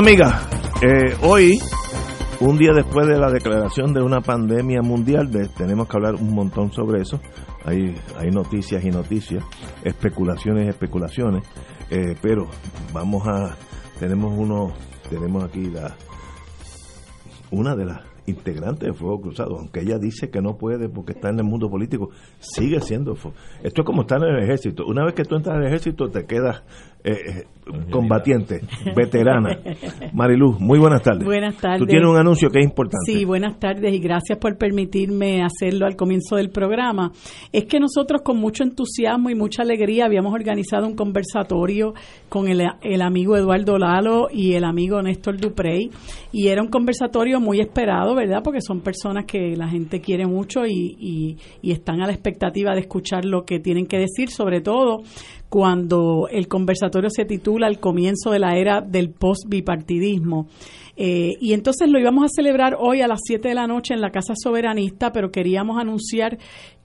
Amigas, eh, hoy, un día después de la declaración de una pandemia mundial, tenemos que hablar un montón sobre eso. Hay, hay noticias y noticias, especulaciones y especulaciones, eh, pero vamos a, tenemos uno, tenemos aquí la, una de las integrantes de Fuego Cruzado, aunque ella dice que no puede porque está en el mundo político, sigue siendo. Esto es como estar en el ejército. Una vez que tú entras en el ejército, te quedas eh, eh, combatiente, veterana. Mariluz, muy buenas tardes. Buenas tardes. Tú tienes un anuncio que es importante. Sí, buenas tardes y gracias por permitirme hacerlo al comienzo del programa. Es que nosotros con mucho entusiasmo y mucha alegría habíamos organizado un conversatorio con el, el amigo Eduardo Lalo y el amigo Néstor Duprey y era un conversatorio muy esperado, ¿verdad? Porque son personas que la gente quiere mucho y, y- y están a la expectativa de escuchar lo que tienen que decir, sobre todo cuando el conversatorio se titula El comienzo de la era del post-bipartidismo. Eh, y entonces lo íbamos a celebrar hoy a las 7 de la noche en la Casa Soberanista, pero queríamos anunciar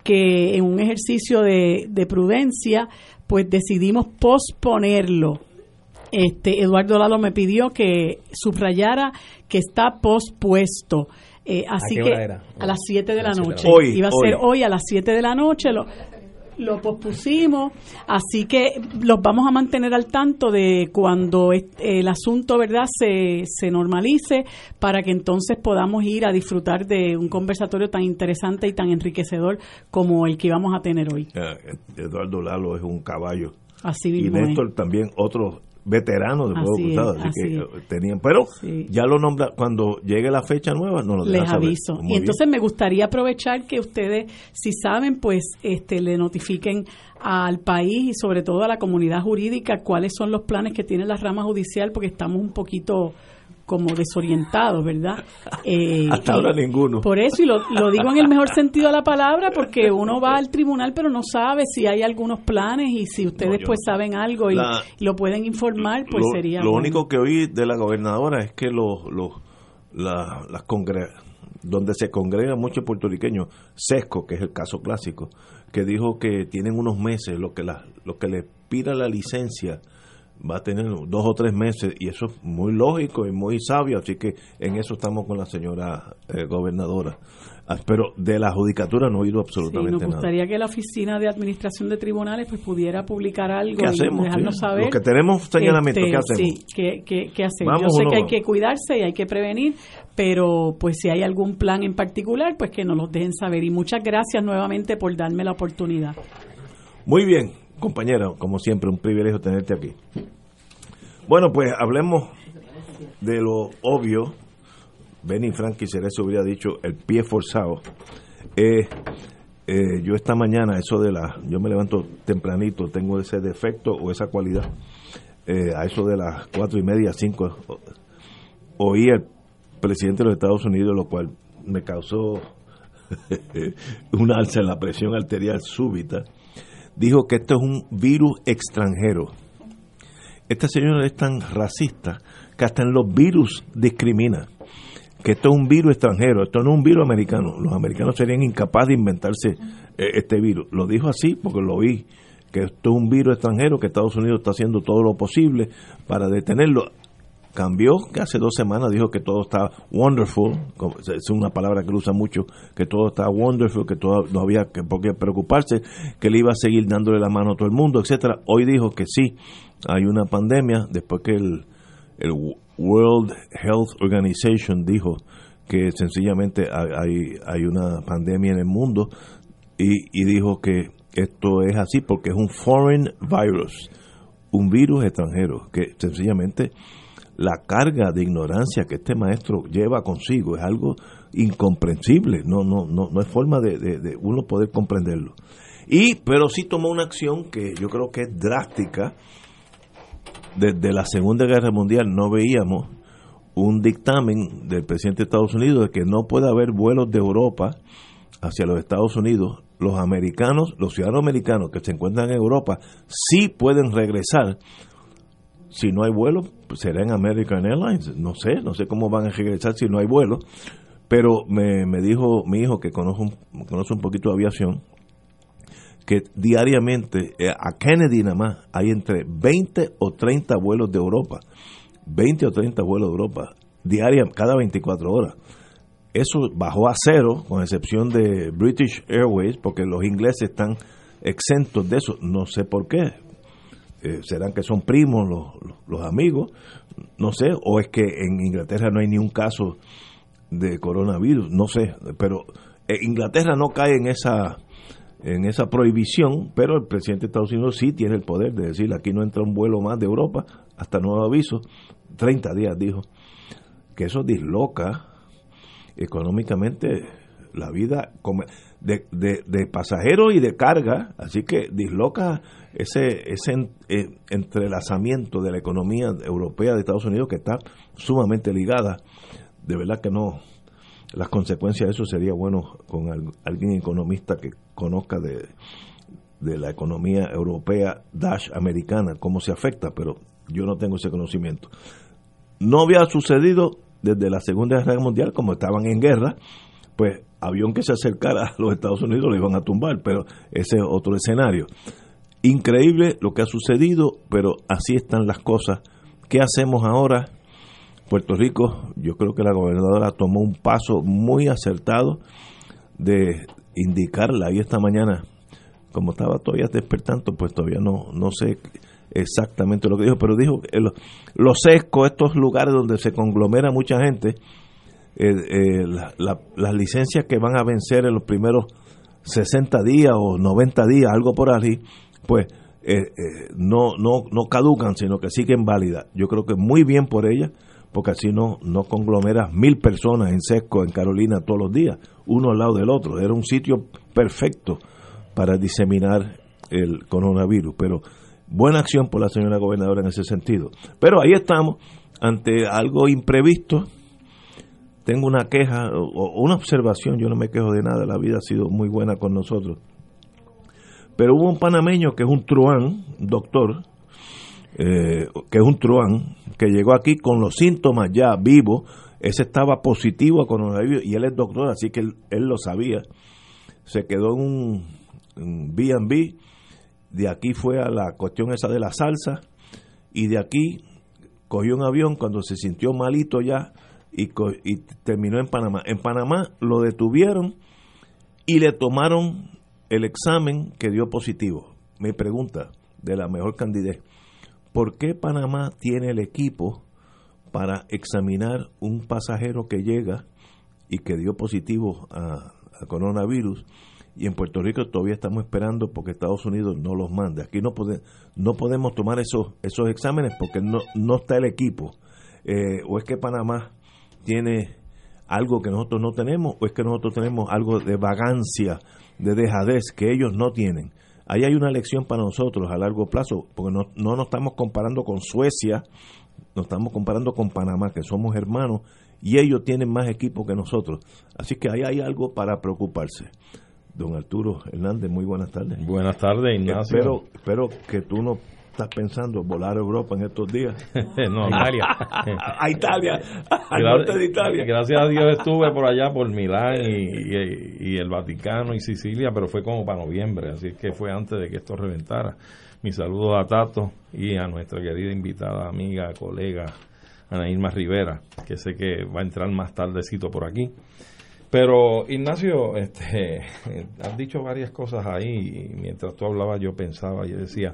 que en un ejercicio de, de prudencia, pues decidimos posponerlo. Este, Eduardo Lalo me pidió que subrayara que está pospuesto. Eh, así qué que era? a las 7 de la A las siete de la noche. Hoy, Iba a ser hoy. hoy a las 7 de la noche. Lo, lo pospusimos, así que los vamos a mantener al tanto de cuando el asunto, ¿verdad?, se, se normalice para que entonces podamos ir a disfrutar de un conversatorio tan interesante y tan enriquecedor como el que íbamos a tener hoy. Eh, Eduardo Lalo es un caballo. Así Y mismo es. Néstor también, otro veterano de Fuego Cruzado. Así, así que es. eh, tenían. Pero Sí. ya lo nombra, cuando llegue la fecha nueva, nos lo les saber. aviso. Y bien. entonces me gustaría aprovechar que ustedes, si saben, pues este le notifiquen al país y sobre todo a la comunidad jurídica cuáles son los planes que tiene la rama judicial, porque estamos un poquito como desorientados, ¿verdad? Eh, Hasta y ahora ninguno. Por eso, y lo, lo digo en el mejor sentido de la palabra, porque uno va al tribunal pero no sabe si hay algunos planes y si ustedes pues saben algo y La- lo pueden informar, pues lo, sería lo bueno. único que oí de la gobernadora es que los los la- las congre- donde se congregan muchos puertorriqueños, Sesco, que es el caso clásico, que dijo que tienen unos meses, lo que la, lo que le pida la licencia va a tener dos o tres meses y eso es muy lógico y muy sabio, así que en eso estamos con la señora eh, gobernadora. Ah, Pero de la judicatura no he oído Sí, absolutamente nos nada. gustaría que la Oficina de Administración de Tribunales pues pudiera publicar algo ¿Qué y hacemos? dejarnos Sí. saber. Los que tenemos señalamientos, este, ¿qué hacemos? Sí, ¿qué, qué? Vamos Yo sé no que hay que cuidarse y hay que prevenir, pero pues si hay algún plan en particular, pues que nos los dejen saber. Y muchas gracias nuevamente por darme la oportunidad. Muy bien, compañera, como siempre, un privilegio tenerte aquí. Bueno, pues hablemos de lo obvio. Benny Frankie Cerezo hubiera dicho el pie forzado. Eh, eh, yo esta mañana, eso de la. Yo me levanto tempranito, tengo ese defecto o esa cualidad. Eh, a eso de las cuatro y media, cinco, oí al presidente de los Estados Unidos, lo cual me causó un alza en la presión arterial súbita, dijo que esto es un virus extranjero. Esta señora es tan racista que hasta en los virus discrimina. Que esto es un virus extranjero, esto no es un virus americano. Los americanos serían incapaces de inventarse eh, este virus. Lo dijo así porque lo vi, que esto es un virus extranjero, que Estados Unidos está haciendo todo lo posible para detenerlo cambió, que hace dos semanas dijo que todo está wonderful, es una palabra que usa mucho, que todo está wonderful, que todo no había que por qué preocuparse, que le iba a seguir dándole la mano a todo el mundo, etcétera. Hoy dijo que sí, hay una pandemia, después que el, el World Health Organization dijo que sencillamente hay, hay una pandemia en el mundo y, y dijo que esto es así porque es un foreign virus, un virus extranjero, que sencillamente la carga de ignorancia que este maestro lleva consigo es algo incomprensible, no, no, no, no es forma de, uno poder comprenderlo. Y, pero sí tomó una acción que yo creo que es drástica. Desde la Segunda Guerra Mundial no veíamos un dictamen del presidente de Estados Unidos de que no puede haber vuelos de Europa hacia los Estados Unidos. Los americanos, los ciudadanos americanos que se encuentran en Europa, sí pueden regresar si no hay vuelo, pues será en American Airlines. No sé, no sé cómo van a regresar si no hay vuelo. Pero me, me dijo mi hijo, que conoce un, conoce un poquito de aviación, que diariamente eh, a Kennedy nada más hay entre 20 o 30 vuelos de Europa. 20 o 30 vuelos de Europa, diaria, cada 24 horas. Eso bajó a cero, con excepción de British Airways, porque los ingleses están exentos de eso. No sé por qué. Serán que son primos los, amigos, no sé, o es que en Inglaterra no hay ni un caso de coronavirus, no sé, pero Inglaterra no cae en esa en esa prohibición, pero el presidente de Estados Unidos sí tiene el poder de decir aquí no entra un vuelo más de Europa hasta nuevo aviso, 30 días dijo, que eso disloca económicamente la vida de, de, pasajeros y de carga, así que disloca ese, ese eh, entrelazamiento de la economía europea de Estados Unidos que está sumamente ligada. De verdad que no, las consecuencias de eso sería bueno con alguien economista que conozca de, de la economía europea dash americana, cómo se afecta, pero yo no tengo ese conocimiento. No había sucedido desde la Segunda Guerra Mundial, como estaban en guerra, pues avión que se acercara a los Estados Unidos lo iban a tumbar, pero ese es otro escenario. Increíble lo que ha sucedido, pero así están las cosas. ¿Qué hacemos ahora? Puerto Rico, yo creo que la gobernadora tomó un paso muy acertado de indicarla y esta mañana, como estaba todavía despertando, pues todavía no, no sé exactamente lo que dijo, pero dijo que los sescos, estos lugares donde se conglomera mucha gente, eh, eh, las licencias que van a vencer en los primeros 60 días o 90 días, algo por ahí, pues eh, eh, no, no, no caducan, sino que siguen válidas. Yo creo que muy bien por ella, porque así no, no conglomeras mil personas en Sesco, en Carolina, todos los días, uno al lado del otro. Era un sitio perfecto para diseminar el coronavirus, pero buena acción por la señora gobernadora en ese sentido. Pero ahí estamos, ante algo imprevisto. Tengo una queja o una observación, yo no me quejo de nada, la vida ha sido muy buena con nosotros pero hubo un panameño que es un truán, doctor, eh, que es un truán, que llegó aquí con los síntomas ya vivos. Ese estaba positivo a coronavirus y él es doctor, así que él, lo sabía. Se quedó en un B&B, de aquí fue a la cuestión esa de la salsa y de aquí cogió un avión cuando se sintió malito ya y, terminó en Panamá. En Panamá lo detuvieron y le tomaron el examen que dio positivo. Me pregunta de la mejor candidez, ¿por qué Panamá tiene el equipo para examinar un pasajero que llega y que dio positivo a, coronavirus? Y en Puerto Rico todavía estamos esperando porque Estados Unidos no los manda. Aquí no, no podemos tomar esos, esos exámenes porque no, no está el equipo. Eh, o es que Panamá tiene algo que nosotros no tenemos o es que nosotros tenemos algo de vagancia de dejadez que ellos no tienen. Ahí hay una lección para nosotros a largo plazo, porque no, no nos estamos comparando con Suecia, nos estamos comparando con Panamá, que somos hermanos, y ellos tienen más equipo que nosotros. Así que ahí hay algo para preocuparse. Don Arturo Hernández, muy buenas tardes. Buenas tardes, Ignacio. Espero, espero que tú no estás pensando volar a Europa en estos días. no, Italia. a Italia, al norte de Italia. Gracias a Dios estuve por allá, por Milán y, y, el Vaticano y Sicilia, pero fue como para noviembre, así que fue antes de que esto reventara. Mis saludos a Tato y a nuestra querida invitada, amiga, colega, Ana Irma Rivera, que sé que va a entrar más tardecito por aquí. Pero Ignacio, este, has dicho varias cosas ahí y mientras tú hablabas yo pensaba y decía,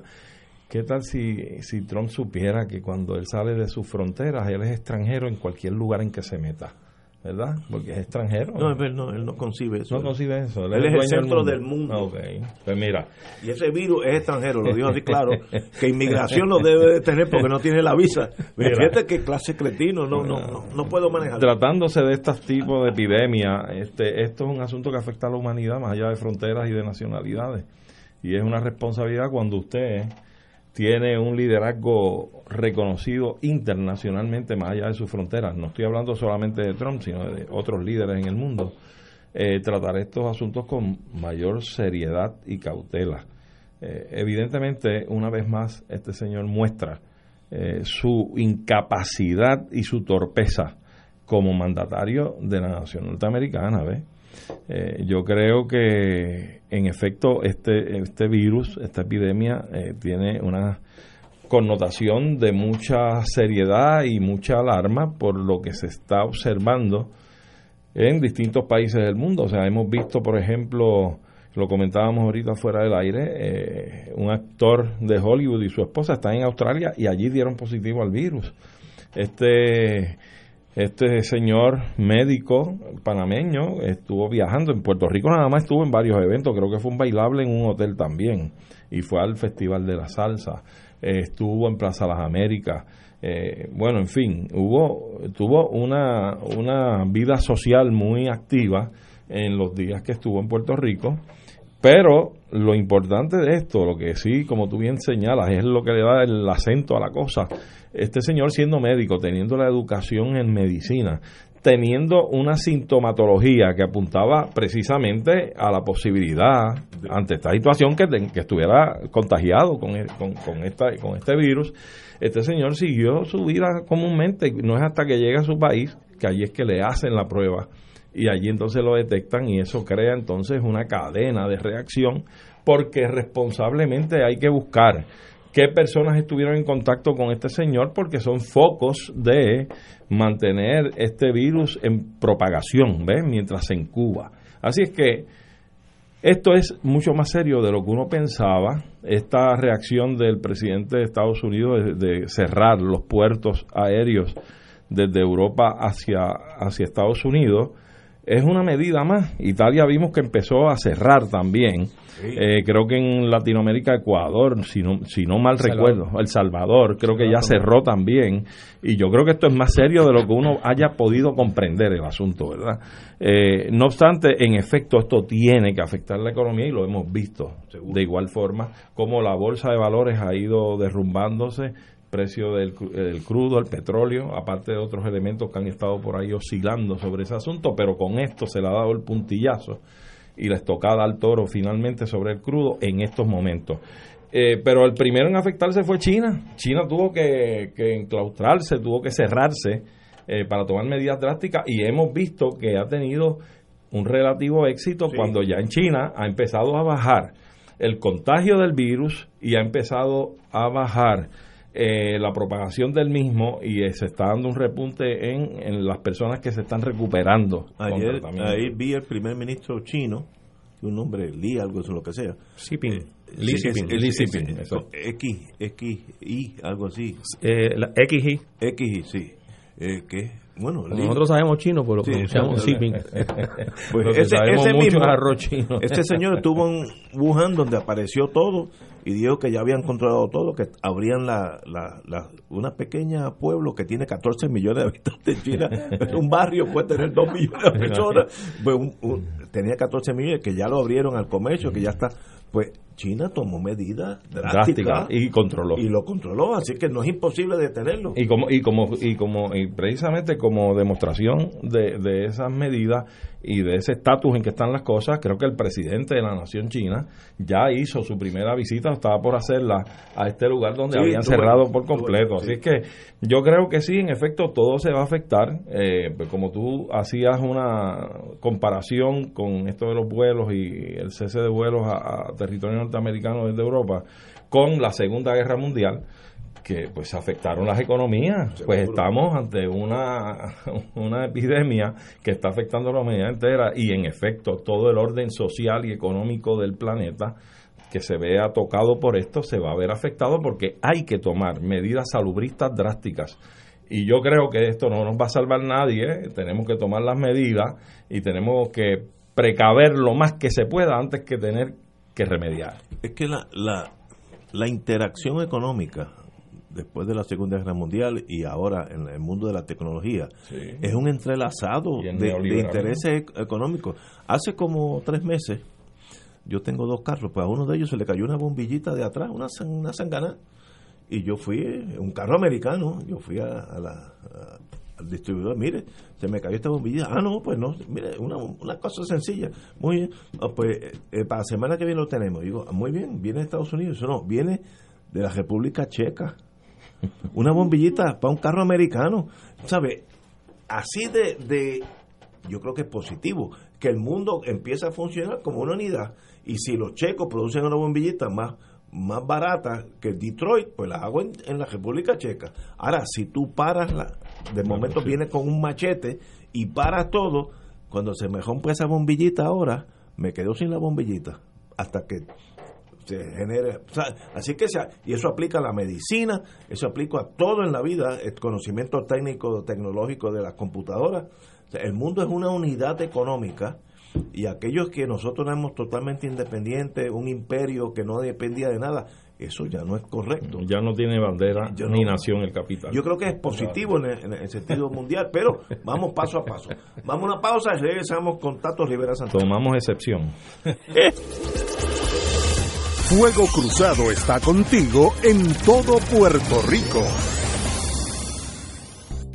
¿qué tal si, si Trump supiera que cuando él sale de sus fronteras, él es extranjero en cualquier lugar en que se meta? ¿verdad? Porque es extranjero. No, él no, él no concibe eso. No concibe eso. Él, es el centro del mundo. Pues mira. Y ese virus es extranjero, lo digo así claro, que inmigración lo debe de tener porque no tiene la visa. Fíjate qué clase cretino, no, no, no, no, puedo manejar. Tratándose de estos tipos de epidemia, este, esto es un asunto que afecta a la humanidad más allá de fronteras y de nacionalidades. Y es una responsabilidad cuando usted tiene un liderazgo reconocido internacionalmente más allá de sus fronteras. No estoy hablando solamente de Trump, sino de otros líderes en el mundo. Eh, tratar estos asuntos con mayor seriedad y cautela. Eh, evidentemente, una vez más, este señor muestra eh, su incapacidad y su torpeza como mandatario de la nación norteamericana. ¿ves? Eh, yo creo que, en efecto, este, este virus, esta epidemia, eh, tiene una connotación de mucha seriedad y mucha alarma por lo que se está observando en distintos países del mundo. O sea, hemos visto, por ejemplo, lo comentábamos ahorita fuera del aire, eh, un actor de Hollywood y su esposa están en Australia y allí dieron positivo al virus. Este este señor médico panameño estuvo viajando en Puerto Rico, nada más estuvo en varios eventos, creo que fue un bailable en un hotel también, y fue al Festival de la Salsa, estuvo en Plaza Las Américas, eh, bueno, en fin, hubo, tuvo una, una vida social muy activa en los días que estuvo en Puerto Rico, pero lo importante de esto, lo que sí, como tú bien señalas, es lo que le da el acento a la cosa. Este señor siendo médico, teniendo la educación en medicina, teniendo una sintomatología que apuntaba precisamente a la posibilidad, ante esta situación, que, estuviera contagiado con, con, con, esta, con este virus, este señor siguió su vida comúnmente. No es hasta que llega a su país que allí es que le hacen la prueba y allí entonces lo detectan y eso crea entonces una cadena de reacción porque responsablemente hay que buscar qué personas estuvieron en contacto con este señor porque son focos de mantener este virus en propagación, ¿ves? Mientras se incuba. Así es que esto es mucho más serio de lo que uno pensaba. Esta reacción del presidente de Estados Unidos de, cerrar los puertos aéreos desde Europa hacia, hacia Estados Unidos es una medida más. Italia vimos que empezó a cerrar también. Eh, creo que en Latinoamérica, Ecuador, si no, si no mal recuerdo, El Salvador, creo que ya cerró también. Y yo creo que esto es más serio de lo que uno haya podido comprender el asunto, ¿verdad? Eh, no obstante, en efecto, esto tiene que afectar la economía y lo hemos visto de igual forma, como la bolsa de valores ha ido derrumbándose precio del, crudo, el petróleo, aparte de otros elementos que han estado por ahí oscilando sobre ese asunto, pero con esto se le ha dado el puntillazo y la estocada al toro finalmente sobre el crudo en estos momentos. Eh, pero el primero en afectarse fue China. China tuvo que, enclaustrarse, tuvo que cerrarse eh, para tomar medidas drásticas y hemos visto que ha tenido un relativo éxito cuando ya en China ha empezado a bajar el contagio del virus y ha empezado a bajar eh, la propagación del mismo y eh, se está dando un repunte en, las personas que se están recuperando. Ayer ahí vi el primer ministro chino, un nombre Li, algo eso, lo que sea. Xiping. Eh, Li Xiping. X, X, Y, algo así. Eh, la XI. XI, sí. Eh, que bueno, nosotros sabemos chino, pero sí, pronunciamos pues ese, ese mismo, arroz chino. Este señor estuvo en Wuhan donde apareció todo y dijo que ya habían controlado todo, que abrían la, la, la, una pequeña pueblo que tiene 14 millones de habitantes en China, un barrio puede tener 2 millones de personas. Pues tenía 14 millones, que ya lo abrieron al comercio, que ya está. Pues China tomó medidas drásticas y controló. Y lo controló, así que no es imposible detenerlo. Y como y como y como y precisamente como demostración de, de esas medidas y de ese estatus en que están las cosas, creo que el presidente de la nación china ya hizo su primera visita, estaba por hacerla a este lugar donde habían cerrado por completo. Así que yo creo que sí, en efecto, todo se va a afectar. Eh, pues como tú hacías una comparación con esto de los vuelos y el cese de vuelos a, a territorio norteamericano desde Europa con la Segunda Guerra Mundial, que pues afectaron las economías. Pues estamos ante una, una epidemia que está afectando a la humanidad entera y en efecto todo el orden social y económico del planeta que se vea tocado por esto se va a ver afectado porque hay que tomar medidas salubristas drásticas. Y yo creo que esto no nos va a salvar nadie, tenemos que tomar las medidas y tenemos que precaver lo más que se pueda antes que tener que remediar. Es que la, la, la interacción económica después de la Segunda Guerra Mundial y ahora en el mundo de la tecnología, es un entrelazado de, intereses económicos. Hace como tres meses, yo tengo dos carros, pues a uno de ellos se le cayó una bombillita de atrás, una, una sangana, y yo fui, un carro americano, yo fui a, la, al distribuidor, mire, se me cayó esta bombilla. Ah, no, pues no, mire, una, una cosa sencilla. Muy bien, ah, pues eh, para la semana que viene lo tenemos. Digo, ah, muy bien, viene de Estados Unidos. No, viene de la República Checa una bombillita para un carro americano. ¿Sabe? Así de, de, yo creo que es positivo, que el mundo empieza a funcionar como una unidad. Y si los checos producen una bombillita más, más barata que Detroit, pues la hago en, la República Checa. Ahora, si tú paras, la, de momento viene con un machete y paras todo, cuando se me rompe esa bombillita ahora, me quedo sin la bombillita. Hasta que se genere. así que, sea, y eso aplica a la medicina, eso aplica a todo en la vida, el conocimiento técnico, tecnológico de las computadoras. el mundo es una unidad económica y aquellos que nosotros éramos totalmente independientes, un imperio que no dependía de nada, eso ya no es correcto. Ya no tiene bandera ni nación el capital. Yo creo que es positivo en el, sentido mundial, pero vamos paso a paso. Vamos a una pausa y regresamos con Tato Rivera Santos. Tomamos excepción. Fuego Cruzado está contigo en todo Puerto Rico.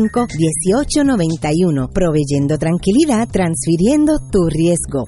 1891 proveyendo tranquilidad, transfiriendo tu riesgo.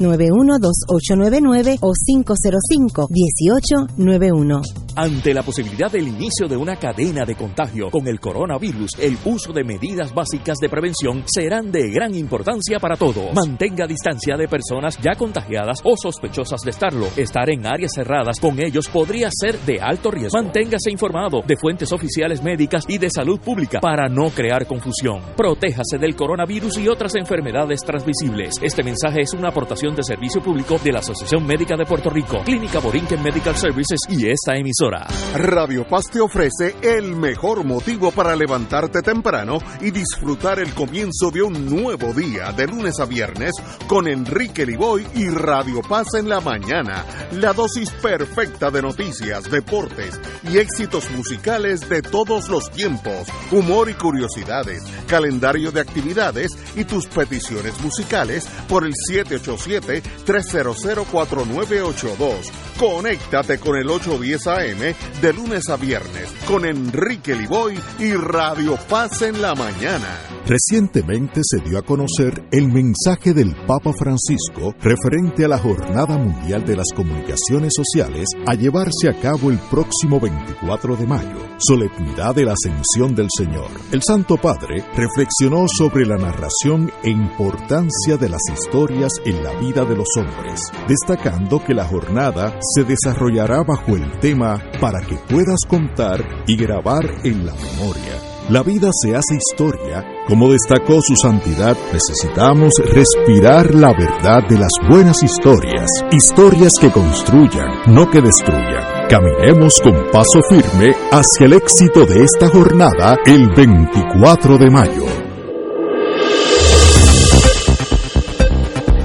787-691-2899 o 505-1891. Ante la posibilidad del inicio de una cadena de contagio con el coronavirus, el uso de medidas básicas de prevención serán de gran importancia para todos. Mantenga distancia de personas ya contagiadas o sospechosas de estarlo. Estar en áreas cerradas con ellos podría ser de alto riesgo. Manténgase informado de fuentes oficiales médicas y de salud salud pública para no crear confusión. Protéjase del coronavirus y otras enfermedades transmisibles. Este mensaje es una aportación de servicio público de la Asociación Médica de Puerto Rico, Clínica Borinquen Medical Services y esta emisora. Radio Paz te ofrece el mejor motivo para levantarte temprano y disfrutar el comienzo de un nuevo día de lunes a viernes con Enrique Liboy y Radio Paz en la mañana. La dosis perfecta de noticias, deportes y éxitos musicales de todos los tiempos humor y curiosidades, calendario de actividades y tus peticiones musicales por el 787-300-4982. Conéctate con el 810 AM de lunes a viernes con Enrique Liboy y Radio Paz en la mañana. Recientemente se dio a conocer el mensaje del Papa Francisco referente a la Jornada Mundial de las Comunicaciones Sociales a llevarse a cabo el próximo 24 de mayo, solemnidad de la Ascensión del Señor. El Santo Padre reflexionó sobre la narración e importancia de las historias en la vida de los hombres, destacando que la jornada se desarrollará bajo el tema para que puedas contar y grabar en la memoria la vida se hace historia. Como destacó su santidad, necesitamos respirar la verdad de las buenas historias, historias que construyan, no que destruyan. Caminemos con paso firme hacia el éxito de esta jornada el 24 de mayo.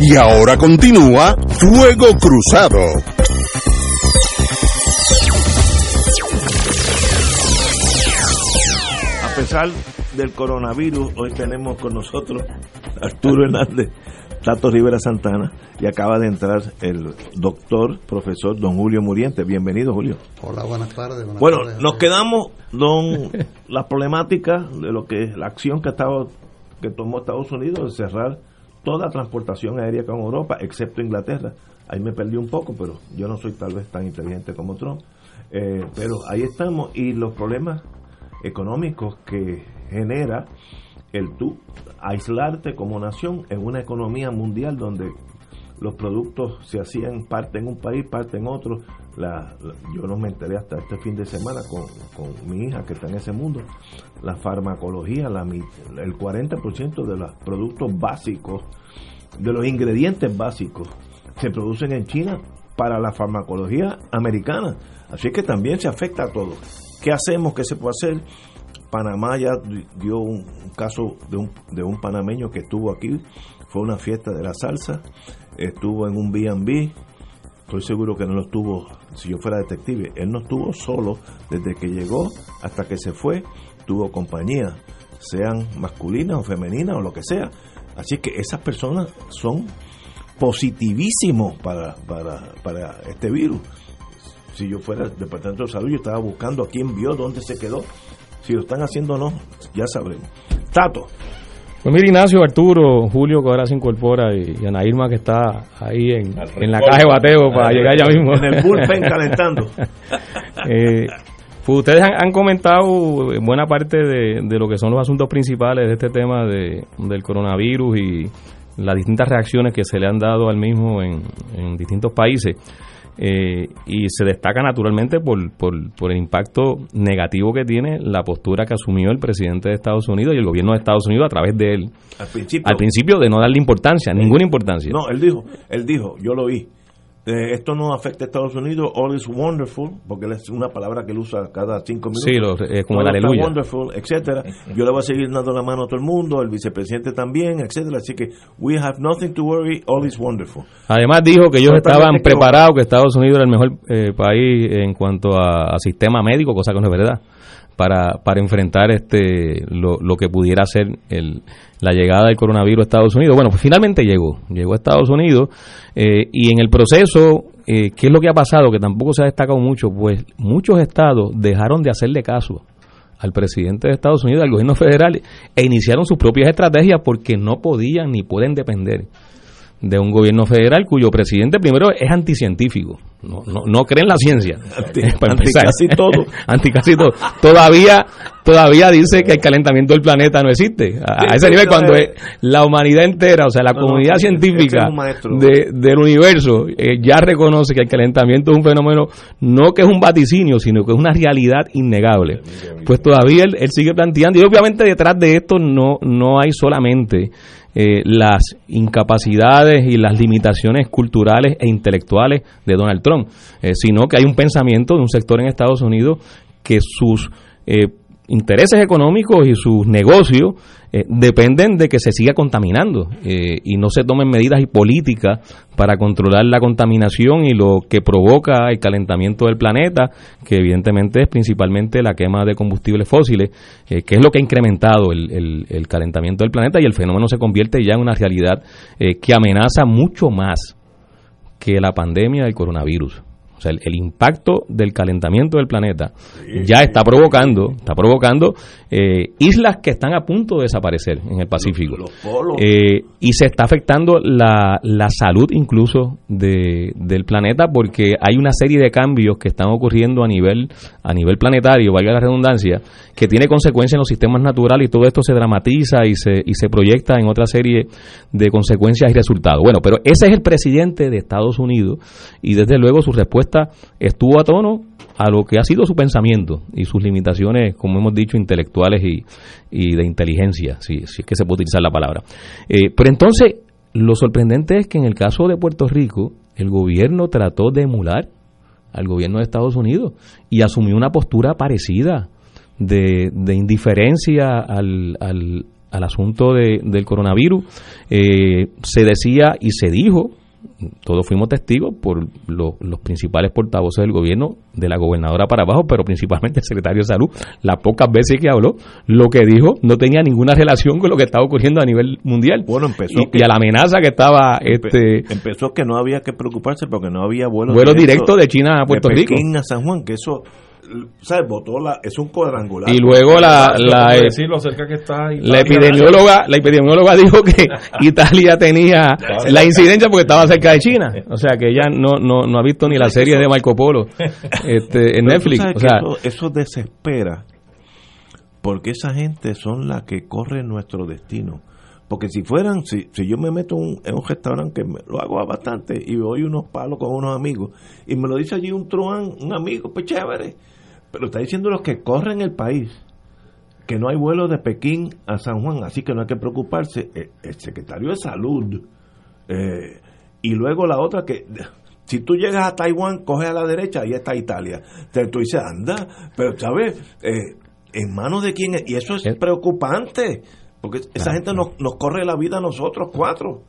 Y ahora continúa Fuego Cruzado. Pesar del coronavirus, hoy tenemos con nosotros Arturo Hernández, Tato Rivera Santana, y acaba de entrar el doctor, profesor don Julio Muriente. Bienvenido, Julio. Hola, buenas tardes. buenas Bueno, tardes. nos quedamos, don, la problemática de lo que la acción que estaba que tomó Estados Unidos de cerrar toda transportación aérea con Europa, excepto Inglaterra. Ahí me perdí un poco, pero yo no soy tal vez tan inteligente como Trump. Eh, pero ahí estamos y los problemas económicos que genera el tú aislarte como nación en una economía mundial donde los productos se hacían parte en un país, parte en otro. La, yo no me enteré hasta este fin de semana con, con mi hija que está en ese mundo. La farmacología, la, el 40% de los productos básicos, de los ingredientes básicos, se producen en China para la farmacología americana. Así que también se afecta a todo. ¿Qué hacemos? ¿Qué se puede hacer? Panamá ya di- dio un, caso de un, panameño que estuvo aquí, fue una fiesta de la salsa, estuvo en un B&B, estoy seguro que no lo estuvo, si yo fuera detective, él no estuvo solo desde que llegó hasta que se fue, tuvo compañía, sean masculinas o femeninas o lo que sea. Así que esas personas son positivísimos para este virus. Si yo fuera el Departamento de Salud, yo estaba buscando a quién vio, dónde se quedó. Si lo están haciendo o no, ya sabremos. Tato, Pues mira, Ignacio, Arturo, Julio, que ahora se incorpora, y, y Ana Irma, que está ahí en, en la caja de bateo para llegar ya mismo. en el bullpen calentando. Eh, pues ustedes han, han comentado buena parte de, de lo que son los asuntos principales de este tema de, del coronavirus y las distintas reacciones que se le han dado al mismo en, en distintos países. Eh, y se destaca naturalmente por, por, por el impacto negativo que tiene la postura que asumió el presidente de Estados Unidos y el gobierno de Estados Unidos a través de él. Al principio. Al principio de no darle importancia, ninguna importancia. No, él dijo, él dijo, yo lo oí. Eh, esto no afecta a Estados Unidos, all is wonderful, porque es una palabra que él usa cada cinco minutos. Sí, lo- es como el aleluya. wonderful, etcétera. Yo le voy a seguir dando la mano a todo el mundo, el vicepresidente también, etcétera. Así que we have nothing to worry, all is wonderful. Además dijo que ellos estaban preparados, que Estados Unidos era el mejor eh, país en cuanto a, a sistema médico, cosa que no es verdad, para, para enfrentar este lo, lo que pudiera ser el, la llegada del coronavirus a Estados Unidos. Bueno, pues finalmente llegó, llegó a Estados Unidos eh, y en el proceso, eh, ¿qué es lo que ha pasado? Que tampoco se ha destacado mucho, pues muchos estados dejaron de hacerle caso al presidente de Estados Unidos, al gobierno federal, e iniciaron sus propias estrategias porque no podían ni pueden depender de un gobierno federal cuyo presidente primero es anticientífico, no, no, no cree en la ciencia. Anti- anti casi todo. anti casi todo. Todavía, todavía dice que el calentamiento del planeta no existe. A, a ese nivel cuando es la humanidad entera, o sea, la No, comunidad científica maestro. de- del universo eh, ya reconoce que el calentamiento es un fenómeno no que es un vaticinio, sino que es una realidad innegable. Pues todavía él, él sigue planteando y obviamente detrás de esto no no hay solamente eh, las incapacidades y las limitaciones culturales e intelectuales de Donald Trump, eh, sino que hay un pensamiento de un sector en Estados Unidos que sus eh, intereses económicos y sus negocios eh, dependen de que se siga contaminando y no se tomen medidas y políticas para controlar la contaminación y lo que provoca el calentamiento del planeta, que evidentemente es principalmente la quema de combustibles fósiles, que es lo que ha incrementado el, el- calentamiento del planeta y el fenómeno se convierte ya en una realidad que amenaza mucho más que la pandemia del coronavirus. O sea, el, el impacto del calentamiento del planeta ya está provocando, está provocando eh, islas que están a punto de desaparecer en el Pacífico. Los polos. Eh, y se está afectando la, la salud incluso de, del planeta porque hay una serie de cambios que están ocurriendo a nivel a nivel planetario, valga la redundancia, que tiene consecuencias en los sistemas naturales y todo esto se dramatiza y se, y se proyecta en otra serie de consecuencias y resultados. Bueno, pero ese es el presidente de Estados Unidos y desde luego su respuesta estuvo a tono a lo que ha sido su pensamiento y sus limitaciones, como hemos dicho, intelectuales y, de inteligencia, si, es que se puede utilizar la palabra. Eh, pero entonces, lo sorprendente es que en el caso de Puerto Rico, el gobierno trató de emular al gobierno de Estados Unidos y asumió una postura parecida de, de indiferencia al, al, asunto de, del coronavirus. Eh, se decía y se dijo todos fuimos testigos por lo, los principales portavoces del gobierno, de la gobernadora para abajo, pero principalmente el secretario de salud, las pocas veces que habló, lo que dijo no tenía ninguna relación con lo que estaba ocurriendo a nivel mundial. Bueno, empezó y, y a la amenaza que estaba este empezó que no había que preocuparse porque no había vuelos vuelo directo de China a Puerto de Rico. Pekín a San Juan, que eso ¿sabes? Votó la, es un cuadrangular. Y luego la, la, Puedo decir lo cerca que está Italia, la epidemióloga, la epidemióloga dijo que Italia tenía la incidencia porque estaba cerca de China. O sea que ella no, no, no ha visto ni la serie de Marco Polo este, en Netflix. O sea, eso, eso desespera porque esa gente son las que corren nuestro destino. Porque si fueran, si, si yo me meto un- en un restaurante, que me- lo hago bastante, y doy unos palos con unos amigos, y me lo dice allí un truán, un amigo, pues chévere. Pero está diciendo los que corren el país, que no hay vuelo de Pekín a San Juan, así que no hay que preocuparse. El, el secretario de Salud, eh, y luego la otra que... Si tú llegas a Taiwán, coge a la derecha, ahí está Italia. Entonces tú dices, anda, pero ¿sabes? Eh, ¿En manos de quién es? Y eso es Eh. preocupante, porque esa gente nos, nos corre la vida a nosotros cuatro.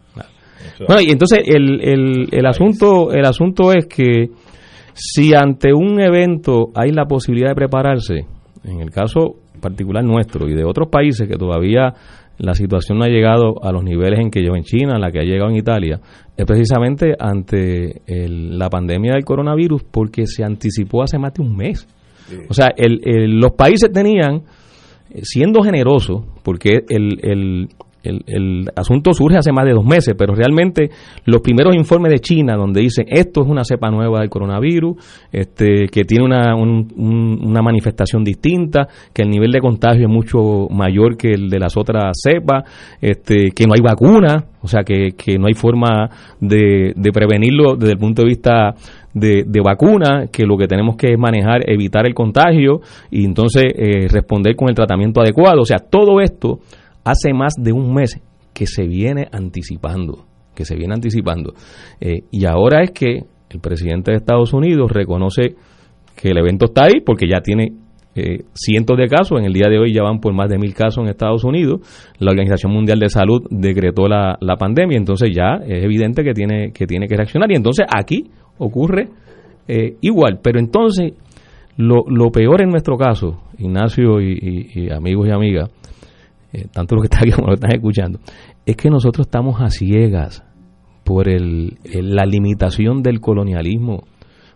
Bueno, y entonces el, el, el asunto el asunto es que si ante un evento hay la posibilidad de prepararse, en el caso particular nuestro y de otros países que todavía la situación no ha llegado a los niveles en que llegó en China, en la que ha llegado en Italia, es precisamente ante el- la pandemia del coronavirus porque se anticipó hace más de un mes. O sea, el- el- los países tenían, siendo generosos, porque el, el, el, asunto surge hace más de dos meses, pero realmente los primeros informes de China donde dicen esto es una cepa nueva del coronavirus, este, que tiene una, un- un- una manifestación distinta, que el nivel de contagio es mucho mayor que el de las otras cepas, este, que no hay vacuna, o sea que, que no hay forma de, de prevenirlo desde el punto de vista de, de vacuna, que lo que tenemos que es manejar, evitar el contagio y entonces eh, responder con el tratamiento adecuado. O sea, todo esto hace más de un mes que se viene anticipando, que se viene anticipando. Eh, y ahora es que el presidente de Estados Unidos reconoce que el evento está ahí porque ya tiene eh, cientos de casos. En el día de hoy ya van por más de mil casos en Estados Unidos. La Organización Mundial de Salud decretó la, la pandemia, entonces ya es evidente que tiene que, tiene que reaccionar. Y entonces aquí ocurre eh, igual. Pero entonces lo, lo peor en nuestro caso, Ignacio y, y- y amigos y amigas, eh, tanto los que están aquí como los que están escuchando, es que nosotros estamos a ciegas por el, el- la limitación del colonialismo.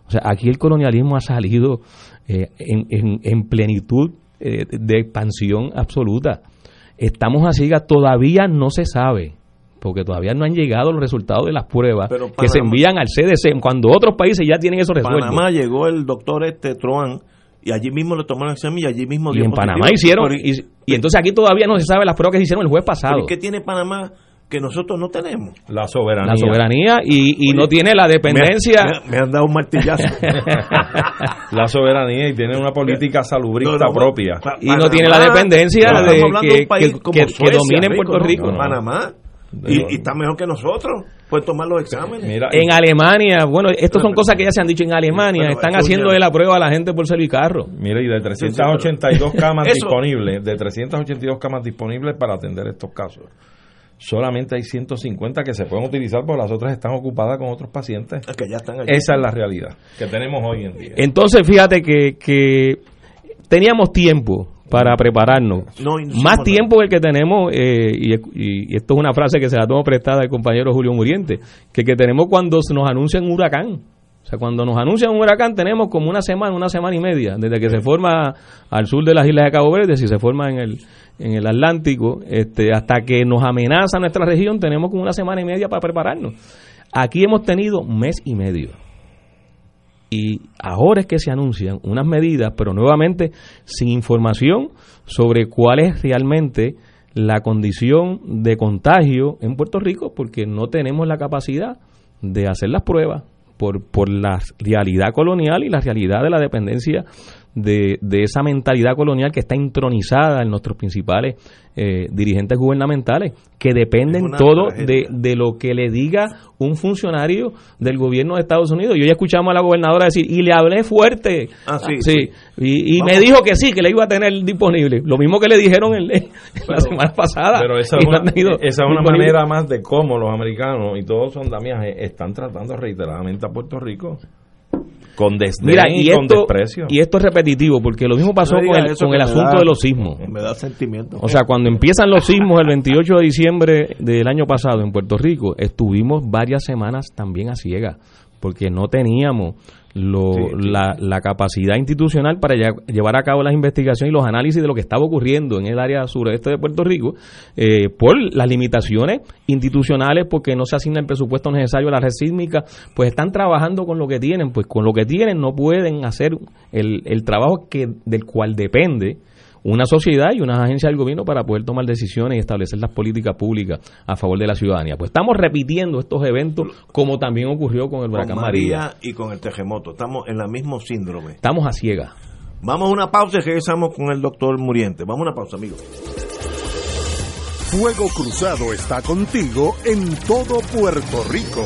O sea, aquí el colonialismo ha salido eh, en, en- en plenitud eh, de expansión absoluta. Estamos a ciegas, todavía no se sabe, porque todavía no han llegado los resultados de las pruebas que se envían al CDC, cuando otros países ya tienen eso resuelto. Panamá llegó el doctor este Truán y allí mismo le tomaron el examen y allí mismo Y dio en positivo. Panamá hicieron, y, y entonces aquí todavía no se sabe las pruebas que se hicieron el jueves pero pasado. ¿y ¿Qué tiene Panamá que nosotros no tenemos? La soberanía. La soberanía y, y no tiene la dependencia. Me, me han dado un martillazo. La soberanía y tiene una política salubrista No, no, propia. Pa- Y no tiene la dependencia de que- de un país que- como que- que Suecia, domine en Puerto Rico. ¿no? Panamá. Y, y está mejor que nosotros. Tomar los exámenes. Mira, En Alemania, bueno, estas son cosas que ya se han dicho en Alemania, Bueno, están haciendo de la prueba a la gente por servicarro. Mira, y de 382 camas Eso- disponibles, de 382 camas disponibles para atender estos casos, solamente hay 150 que se pueden utilizar porque las otras están ocupadas con otros pacientes. Es que ya están allí. Esa es la realidad que tenemos hoy en día. Entonces, fíjate que, que teníamos tiempo para prepararnos. No, Más tiempo que el que tenemos, eh, y, y esto es una frase que se la tomo prestada del compañero Julio Muriente, que que tenemos cuando se nos anuncian un huracán. O sea, cuando nos anuncian un huracán tenemos como una semana, una semana y media, desde que se forma al sur de las islas de Cabo Verde, si se forma en el, en el Atlántico, este, hasta que nos amenaza nuestra región, tenemos como una semana y media para prepararnos. Aquí hemos tenido mes y medio. Y ahora es que se anuncian unas medidas, pero nuevamente sin información sobre cuál es realmente la condición de contagio en Puerto Rico, porque no tenemos la capacidad de hacer las pruebas. por, por la realidad colonial y la realidad de la dependencia de, de esa mentalidad colonial que está intronizada en nuestros principales eh, dirigentes gubernamentales, que dependen todo de, de, lo que le diga un funcionario del gobierno de Estados Unidos. Yo ya escuchamos a la gobernadora decir, y le hablé fuerte. Ah, sí. sí. Y, y me dijo que sí, que le iba a tener disponible. Lo mismo que le dijeron en, la semana pasada. Pero esa es una, esa es una manera más de cómo los americanos y todos son damiajes están tratando reiteradamente a Puerto Rico con desdén y, con desprecio. Y esto es repetitivo, porque lo mismo pasó con el, con el asunto de los sismos. Me da sentimiento. O sea, cuando empiezan los sismos el 28 de diciembre del año pasado en Puerto Rico, estuvimos varias semanas también a ciegas, porque no teníamos lo, La, la, capacidad institucional para llevar a cabo las investigaciones y los análisis de lo que estaba ocurriendo en el área sureste de Puerto Rico eh, por las limitaciones institucionales, porque no se asigna el presupuesto necesario a la red sísmica, pues están trabajando con lo que tienen, pues con lo que tienen no pueden hacer el, el trabajo que del cual depende una sociedad y unas agencias del gobierno para poder tomar decisiones y establecer las políticas públicas a favor de la ciudadanía. Pues estamos repitiendo estos eventos como también ocurrió con el huracán María, y con el terremoto. Estamos en el mismo síndrome. Estamos a ciegas. Vamos a una pausa y regresamos con el doctor Muriente. Vamos a una pausa, amigos. Fuego Cruzado está contigo en todo Puerto Rico.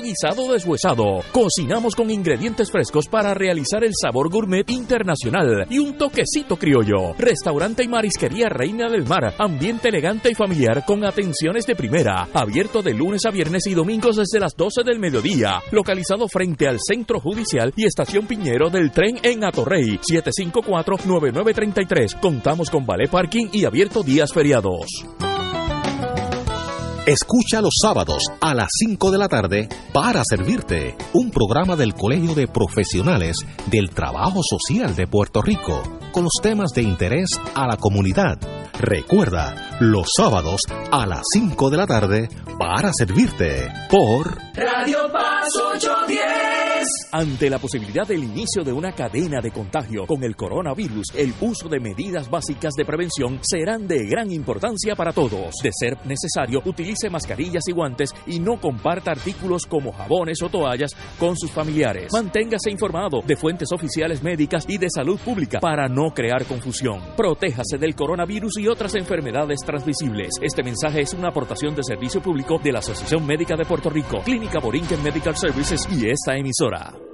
guisado deshuesado. Cocinamos con ingredientes frescos para realizar el sabor gourmet internacional y un toquecito criollo. Restaurante y marisquería Reina del Mar. Ambiente elegante y familiar con atenciones de primera. Abierto de lunes a viernes y domingos desde las 12 del mediodía. Localizado frente al Centro Judicial y Estación Piñero del tren en Atorrey. 754-9933. Contamos con ballet parking y abierto días feriados. Escucha los sábados a las 5 de la tarde para servirte un programa del Colegio de Profesionales del Trabajo Social de Puerto Rico con los temas de interés a la comunidad. Recuerda, los sábados a las 5 de la tarde para servirte por Radio Paz 810. Ante la posibilidad del inicio de una cadena de contagio con el coronavirus, el uso de medidas básicas de prevención serán de gran importancia para todos. De ser necesario, utilice mascarillas y guantes y no comparta artículos como jabones o toallas con sus familiares. Manténgase informado de fuentes oficiales médicas y de salud pública para no crear confusión. Protéjase del coronavirus y otras enfermedades transmisibles. Este mensaje es una aportación de servicio público de la Asociación Médica de Puerto Rico, Clínica Borinquen Medical Services y esta emisora.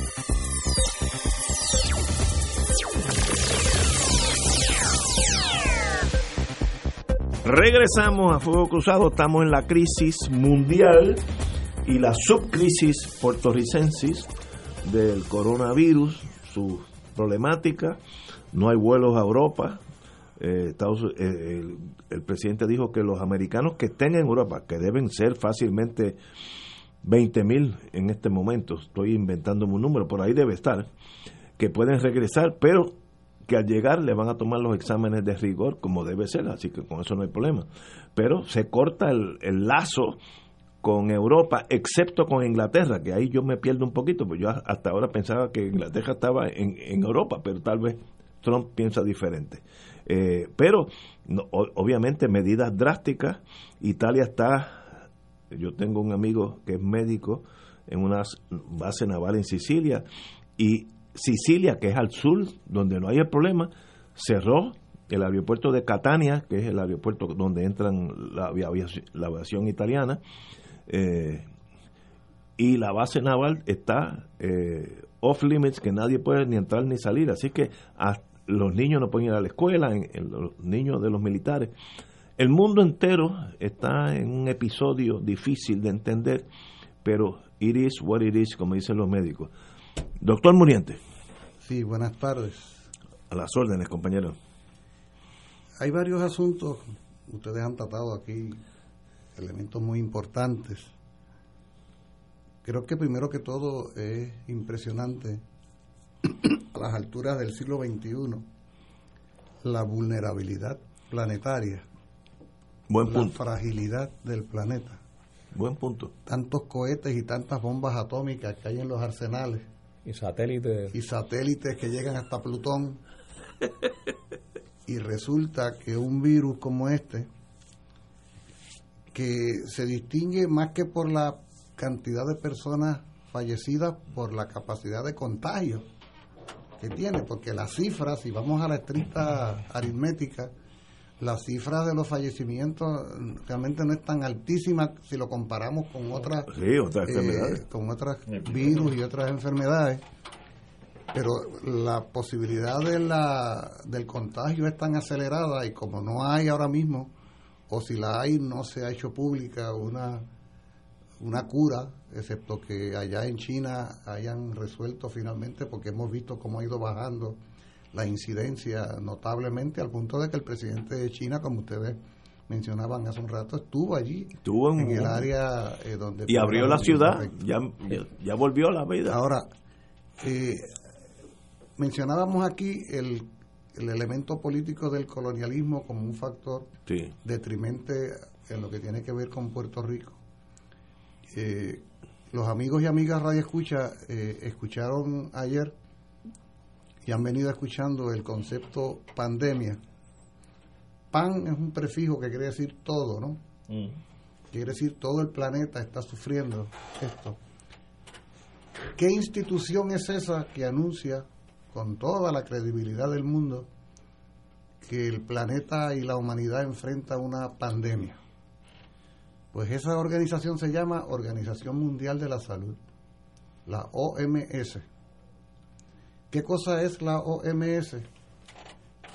Regresamos a Fuego Cruzado, estamos en la crisis mundial y la subcrisis puertorricensis del coronavirus, su problemática, no hay vuelos a Europa. Eh, eh, el, presidente dijo que los americanos que estén en Europa, que deben ser fácilmente 20 mil en este momento, estoy inventándome un número, por ahí debe estar, que pueden regresar, pero que al llegar le van a tomar los exámenes de rigor como debe ser, así que con eso no hay problema. Pero se corta el, lazo con Europa, excepto con Inglaterra, que ahí yo me pierdo un poquito, pues yo hasta ahora pensaba que Inglaterra estaba en, Europa, pero tal vez Trump piensa diferente. Eh, pero obviamente medidas drásticas, Italia está, yo tengo un amigo que es médico en una base naval en Sicilia y Sicilia, que es al sur, donde no hay el problema, cerró el aeropuerto de Catania, que es el aeropuerto donde entran la, aviación, italiana, Eh, y la base naval está eh, off limits, que nadie puede ni entrar ni salir. Así que los niños no pueden ir a la escuela, los niños de los militares. El mundo entero está en un episodio difícil de entender, pero it is what it is, como dicen los médicos. Doctor Muriente. Sí, buenas tardes. A las órdenes, compañero. Hay varios asuntos, ustedes han tratado aquí elementos muy importantes. Creo que primero que todo es impresionante a las alturas del siglo XXI la vulnerabilidad planetaria, Buen la fragilidad del planeta. Buen punto. Tantos cohetes y tantas bombas atómicas que hay en los arsenales. Y satélites. Y satélites que llegan hasta Plutón. y resulta que un virus como este, que se distingue más que por la cantidad de personas fallecidas, por la capacidad de contagio que tiene, porque las cifras, si vamos a la estricta aritmética, las cifras de los fallecimientos realmente no es tan altísima si lo comparamos con otras, eh, con otras virus y otras enfermedades. Pero la posibilidad de la, del contagio es tan acelerada y como no hay ahora mismo, o si la hay, no se ha hecho pública una, una cura, excepto que allá en China hayan resuelto finalmente, porque hemos visto cómo ha ido bajando la incidencia notablemente al punto de que el presidente de China, como ustedes mencionaban hace un rato, estuvo allí, estuvo en, el área eh, donde... Y abrió la ciudad, ya, ya, volvió la vida. Ahora, eh, mencionábamos aquí el, el, elemento político del colonialismo como un factor detrimente en lo que tiene que ver con Puerto Rico. Eh, los amigos y amigas Radio Escucha eh, escucharon ayer y han venido escuchando el concepto pandemia. Pan es un prefijo que quiere decir todo, ¿no? Mm. Quiere decir todo el planeta está sufriendo esto. ¿Qué institución es esa que anuncia con toda la credibilidad del mundo que el planeta y la humanidad enfrentan una pandemia? Pues esa organización se llama Organización Mundial de la Salud, la OMS. ¿Qué cosa es la OMS?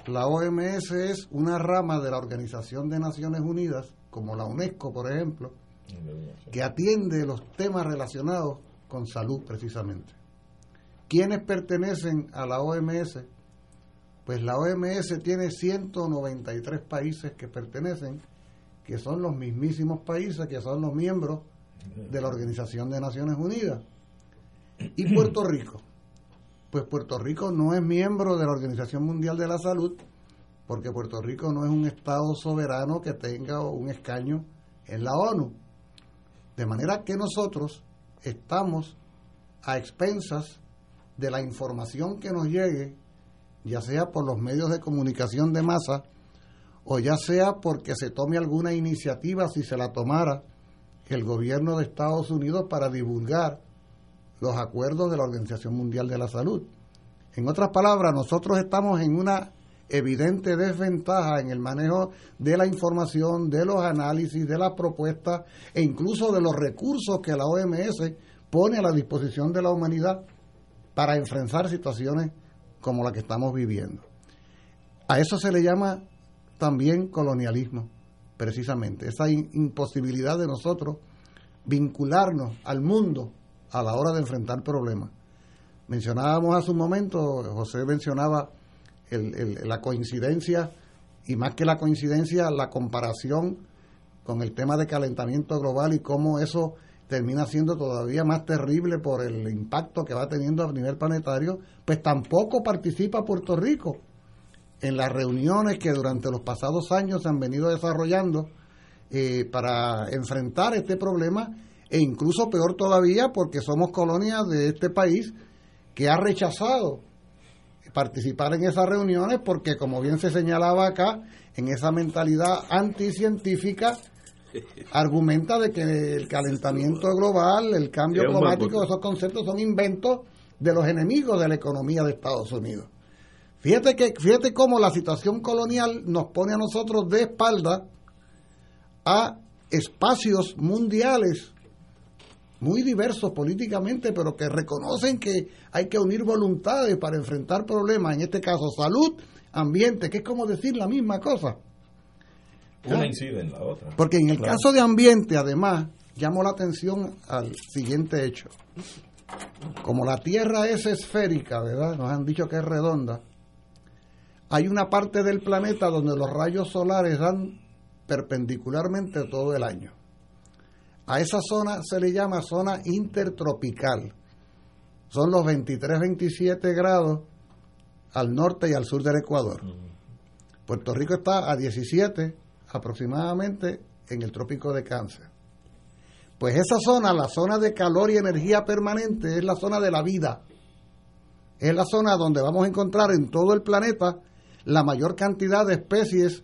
La OMS es una rama de la Organización de Naciones Unidas, como la UNESCO, por ejemplo, que atiende los temas relacionados con salud precisamente. ¿Quiénes pertenecen a la OMS? Pues la OMS tiene 193 países que pertenecen, que son los mismísimos países que son los miembros de la Organización de Naciones Unidas. Y Puerto Rico. Pues Puerto Rico no es miembro de la Organización Mundial de la Salud, porque Puerto Rico no es un Estado soberano que tenga un escaño en la ONU. De manera que nosotros estamos a expensas de la información que nos llegue, ya sea por los medios de comunicación de masa o ya sea porque se tome alguna iniciativa, si se la tomara, el gobierno de Estados Unidos para divulgar los acuerdos de la Organización Mundial de la Salud. En otras palabras, nosotros estamos en una evidente desventaja en el manejo de la información, de los análisis, de las propuestas e incluso de los recursos que la OMS pone a la disposición de la humanidad para enfrentar situaciones como la que estamos viviendo. A eso se le llama también colonialismo, precisamente, esa imposibilidad de nosotros vincularnos al mundo a la hora de enfrentar problemas. Mencionábamos hace un momento, José mencionaba la coincidencia, y más que la coincidencia, la comparación con el tema de calentamiento global y cómo eso termina siendo todavía más terrible por el impacto que va teniendo a nivel planetario, pues tampoco participa Puerto Rico en las reuniones que durante los pasados años se han venido desarrollando eh, para enfrentar este problema e incluso peor todavía porque somos colonias de este país que ha rechazado participar en esas reuniones porque como bien se señalaba acá, en esa mentalidad anticientífica argumenta de que el calentamiento global, el cambio climático, esos conceptos son inventos de los enemigos de la economía de Estados Unidos. Fíjate que fíjate cómo la situación colonial nos pone a nosotros de espalda a espacios mundiales muy diversos políticamente, pero que reconocen que hay que unir voluntades para enfrentar problemas, en este caso salud, ambiente, que es como decir la misma cosa. Una incide en la otra. Porque en el caso de ambiente, además, llamo la atención al siguiente hecho. Como la Tierra es esférica, ¿verdad? Nos han dicho que es redonda. Hay una parte del planeta donde los rayos solares dan perpendicularmente todo el año. A esa zona se le llama zona intertropical. Son los 23-27 grados al norte y al sur del Ecuador. Puerto Rico está a 17 aproximadamente en el trópico de Cáncer. Pues esa zona, la zona de calor y energía permanente, es la zona de la vida. Es la zona donde vamos a encontrar en todo el planeta la mayor cantidad de especies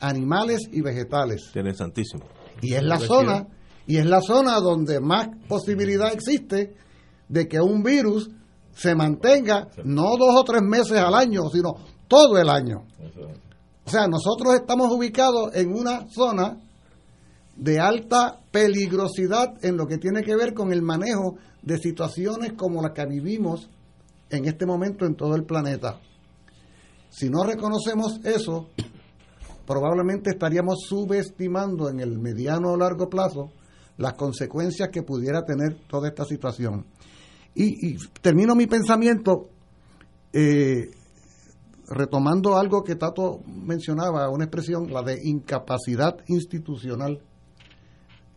animales y vegetales. Interesantísimo. Y es la zona, y es la zona donde más posibilidad existe de que un virus se mantenga no dos o tres meses al año, sino todo el año. O sea, nosotros estamos ubicados en una zona de alta peligrosidad en lo que tiene que ver con el manejo de situaciones como las que vivimos en este momento en todo el planeta. Si no reconocemos eso, probablemente estaríamos subestimando en el mediano o largo plazo las consecuencias que pudiera tener toda esta situación. Y, termino mi pensamiento eh, retomando algo que Tato mencionaba, una expresión, la de incapacidad institucional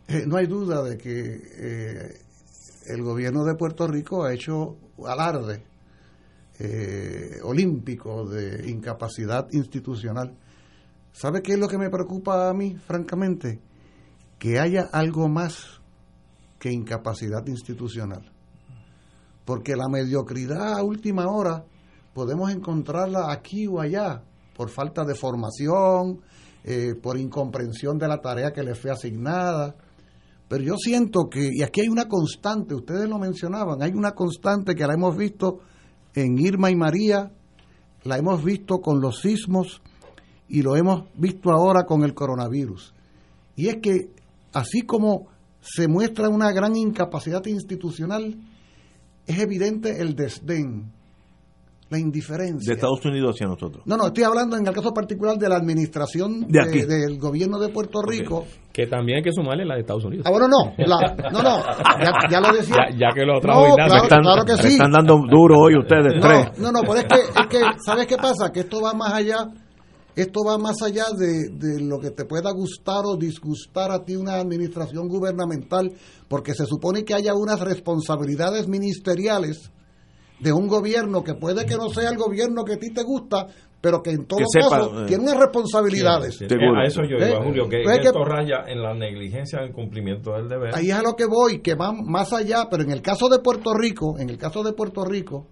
eh, no hay duda de que eh, el gobierno de Puerto Rico ha hecho alarde olímpico de incapacidad institucional. ¿Sabe qué es lo que me preocupa a mí, francamente? Que haya algo más que incapacidad institucional. Porque la mediocridad a última hora podemos encontrarla aquí o allá, por falta de formación, por incomprensión de la tarea que le fue asignada pero yo siento que, y aquí hay una constante, ustedes lo mencionaban, hay una constante que la hemos visto en Irma y María, la hemos visto con los sismos y lo hemos visto ahora con el coronavirus. Y es que así como se muestra una gran incapacidad institucional, es evidente el desdén la indiferencia. De Estados Unidos hacia nosotros. No, no, estoy hablando en el caso particular de la administración del gobierno de Puerto Rico. Que también hay que sumarle la de Estados Unidos. Ah, bueno, no, no, no, ya, lo decía. Ya, que lo trajo no, claro, que sí. están dando duro hoy ustedes no, tres. No, no, pero es que, es que, ¿sabes qué pasa? Que esto va más allá, esto va más allá de, de lo que te pueda gustar o disgustar a ti una administración gubernamental, porque se supone que haya unas responsabilidades ministeriales de un gobierno que puede que no sea el gobierno que a ti te gusta, pero que en todo caso eh, tiene unas responsabilidades. a eso yo digo, ¿Eh? Julio, que, pues esto raya en la negligencia del cumplimiento del deber. Ahí es a lo que voy, que va más allá, pero en el caso de Puerto Rico, en el caso de Puerto Rico,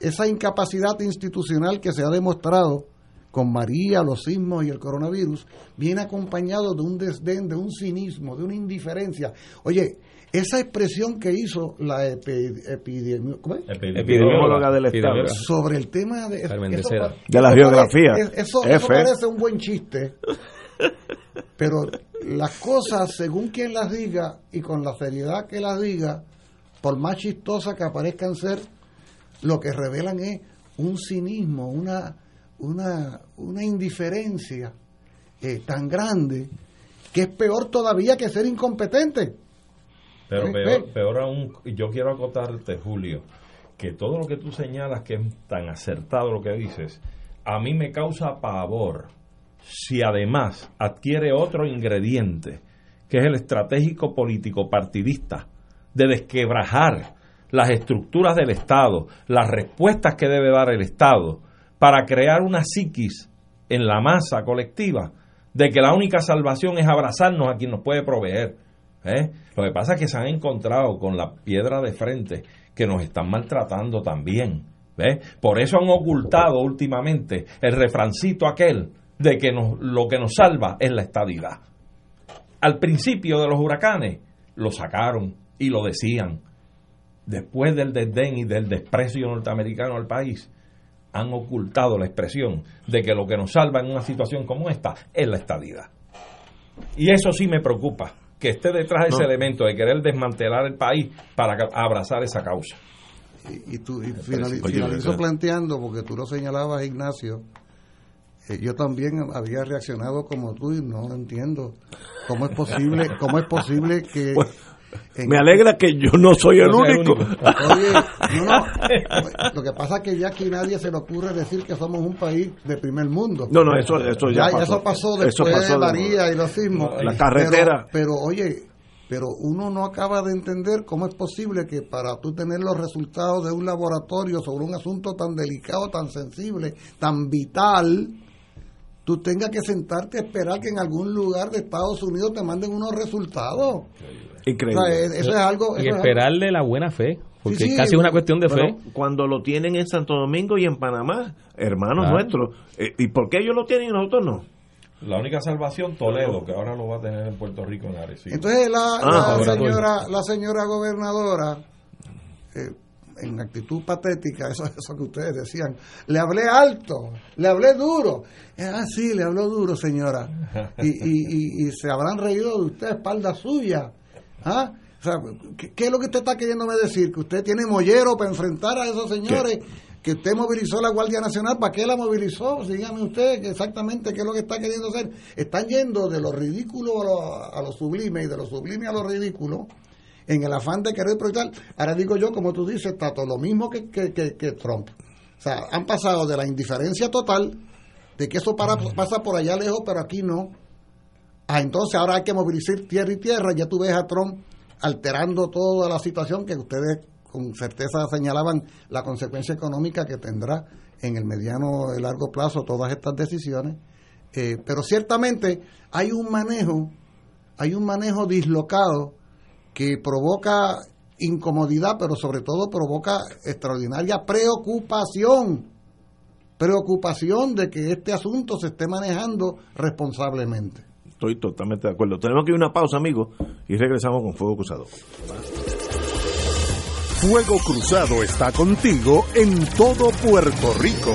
esa incapacidad institucional que se ha demostrado con María, los sismos y el coronavirus, viene acompañado de un desdén, de un cinismo, de una indiferencia. Oye, esa expresión que hizo la epidemióloga. Del Estado. Sobre el tema de, de la geografía. eso, parece un buen chiste, pero las cosas, según quien las diga y con la seriedad que las diga, por más chistosas que aparezcan ser, lo que revelan es un cinismo, una, una, una indiferencia eh, tan grande que es peor todavía que ser incompetente. Pero peor, peor aún, yo quiero acotarte, Julio, que todo lo que tú señalas que es tan acertado lo que dices, a mí me causa pavor si además adquiere otro ingrediente, que es el estratégico político partidista, de desquebrajar las estructuras del Estado, las respuestas que debe dar el Estado, para crear una psiquis en la masa colectiva de que la única salvación es abrazarnos a quien nos puede proveer. ¿eh? Lo que pasa es que se han encontrado con la piedra de frente que nos están maltratando también. Por eso han ocultado últimamente el refrancito aquel de que lo que nos salva es la estadidad. Al principio de los huracanes lo sacaron y lo decían. Después del desdén y del desprecio norteamericano al país, han ocultado la expresión de que lo que nos salva en una situación como esta es la estadidad. Y eso sí me preocupa, que esté detrás de ese elemento de querer desmantelar el país para abrazar esa causa. Y, tú y finalizo planteando, porque tú lo señalabas, Ignacio, eh, yo también había reaccionado como tú y no entiendo cómo es posible, cómo es posible que... me alegra que yo no soy el único. Oye, lo que pasa es que ya aquí nadie se le ocurre decir que somos un país de primer mundo. No, no, eso, eso ya, pasó. Eso pasó después de María y los sismos. La carretera. Pero, pero, oye, pero uno no acaba de entender cómo es posible que para tú tener los resultados de un laboratorio sobre un asunto tan delicado, tan sensible, tan vital, tú tengas que sentarte a esperar que en algún lugar de Estados Unidos te manden unos resultados. Increíble. eso es algo. y esperarle la buena fe. Porque casi es una cuestión de fe. Cuando lo tienen en Santo Domingo y en Panamá, hermanos nuestros. Eh, ¿Y por qué ellos lo tienen y nosotros no? La única salvación, Toledo, que ahora lo va a tener en Puerto Rico en Arecibo. Entonces la, ah, señora, la señora gobernadora, eh, en actitud patética, eso, eso que ustedes decían. Le hablé alto, le hablé duro. Ah, sí, le habló duro, señora. Y, y, y, se habrán reído de usted, espalda suya. ¿Ah? O sea, ¿qué, es lo que usted está queriéndome decir? ¿Que usted tiene mollero para enfrentar a esos señores? ¿Que usted movilizó la Guardia Nacional? ¿Para qué la movilizó? Dígame usted exactamente qué es lo que está queriendo hacer. Están yendo de lo ridículo a lo, a lo sublime y de lo sublime a lo ridículo en el afán de querer proyectar. Ahora digo yo, como tú dices, está todo lo mismo que, que, que, Trump. O sea, han pasado de la indiferencia total, de que eso para, pasa por allá lejos, pero aquí no, a entonces ahora hay que movilizar tierra y tierra. Ya tú ves a Trump alterando toda la situación que ustedes con certeza señalaban la consecuencia económica que tendrá en el mediano y largo plazo todas estas decisiones. Eh, pero ciertamente hay un manejo, hay un manejo dislocado que provoca incomodidad, pero sobre todo provoca extraordinaria preocupación, preocupación de que este asunto se esté manejando responsablemente. Estoy totalmente de acuerdo. Tenemos que ir a una pausa, amigos, y regresamos con Fuego Cruzado. Fuego Cruzado está contigo en todo Puerto Rico.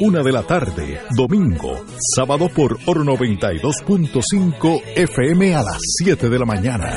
una de la tarde, domingo, sábado por Oro 92.5 FM a las 7 de la mañana.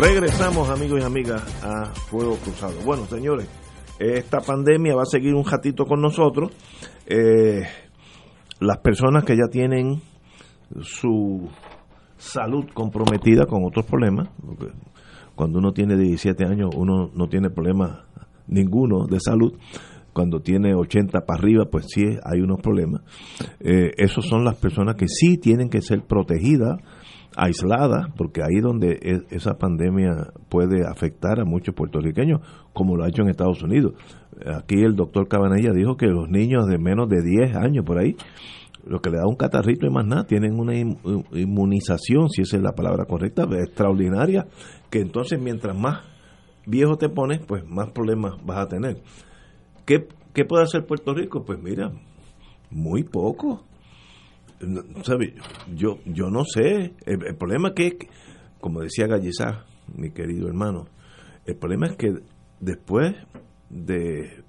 Regresamos, amigos y amigas, a Fuego Cruzado. Bueno, señores, esta pandemia va a seguir un ratito con nosotros. Eh, las personas que ya tienen su salud comprometida con otros problemas, porque cuando uno tiene 17 años uno no tiene problema ninguno de salud, cuando tiene 80 para arriba, pues sí hay unos problemas. Eh, esos son las personas que sí tienen que ser protegidas, aisladas, porque ahí donde e, esa pandemia puede afectar a muchos puertorriqueños, como lo ha hecho en Estados Unidos. Aquí el doctor Cabanella dijo que los niños de menos de 10 años por ahí, lo que le da un catarrito y más nada, tienen una inmunización, si esa es la palabra correcta, extraordinaria, que entonces mientras más viejo te pones, pues más problemas vas a tener. ¿Qué, qué puede hacer Puerto Rico? Pues mira, muy poco. ¿Sabe? Yo, yo no sé. El, problema es que, como decía Gallizá, mi querido hermano, el problema es que después de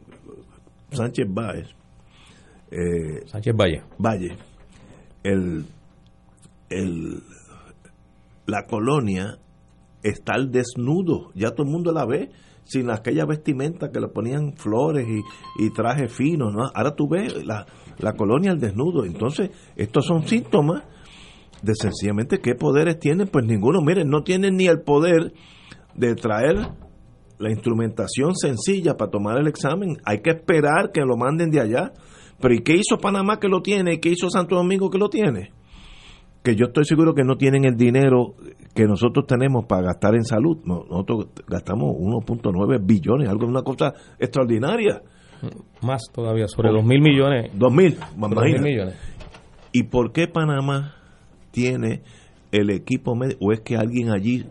Sánchez Báez, eh, Sánchez Valle, Valle el, el, la colonia está al desnudo, ya todo el mundo la ve sin aquella vestimenta que le ponían flores y, y trajes finos, ¿no? Ahora tú ves la, la colonia al desnudo. Entonces, estos son síntomas de sencillamente qué poderes tienen. Pues ninguno, miren, no tienen ni el poder de traer la instrumentación sencilla para tomar el examen. Hay que esperar que lo manden de allá. Pero ¿y qué hizo Panamá que lo tiene? ¿Y qué hizo Santo Domingo que lo tiene? Que yo estoy seguro que no tienen el dinero que nosotros tenemos para gastar en salud. Nosotros gastamos 1.9 billones, algo una cosa extraordinaria. Más todavía, sobre 2 mil millones. 2 mil, millones. ¿Y por qué Panamá tiene el equipo médico? ¿O es que alguien allí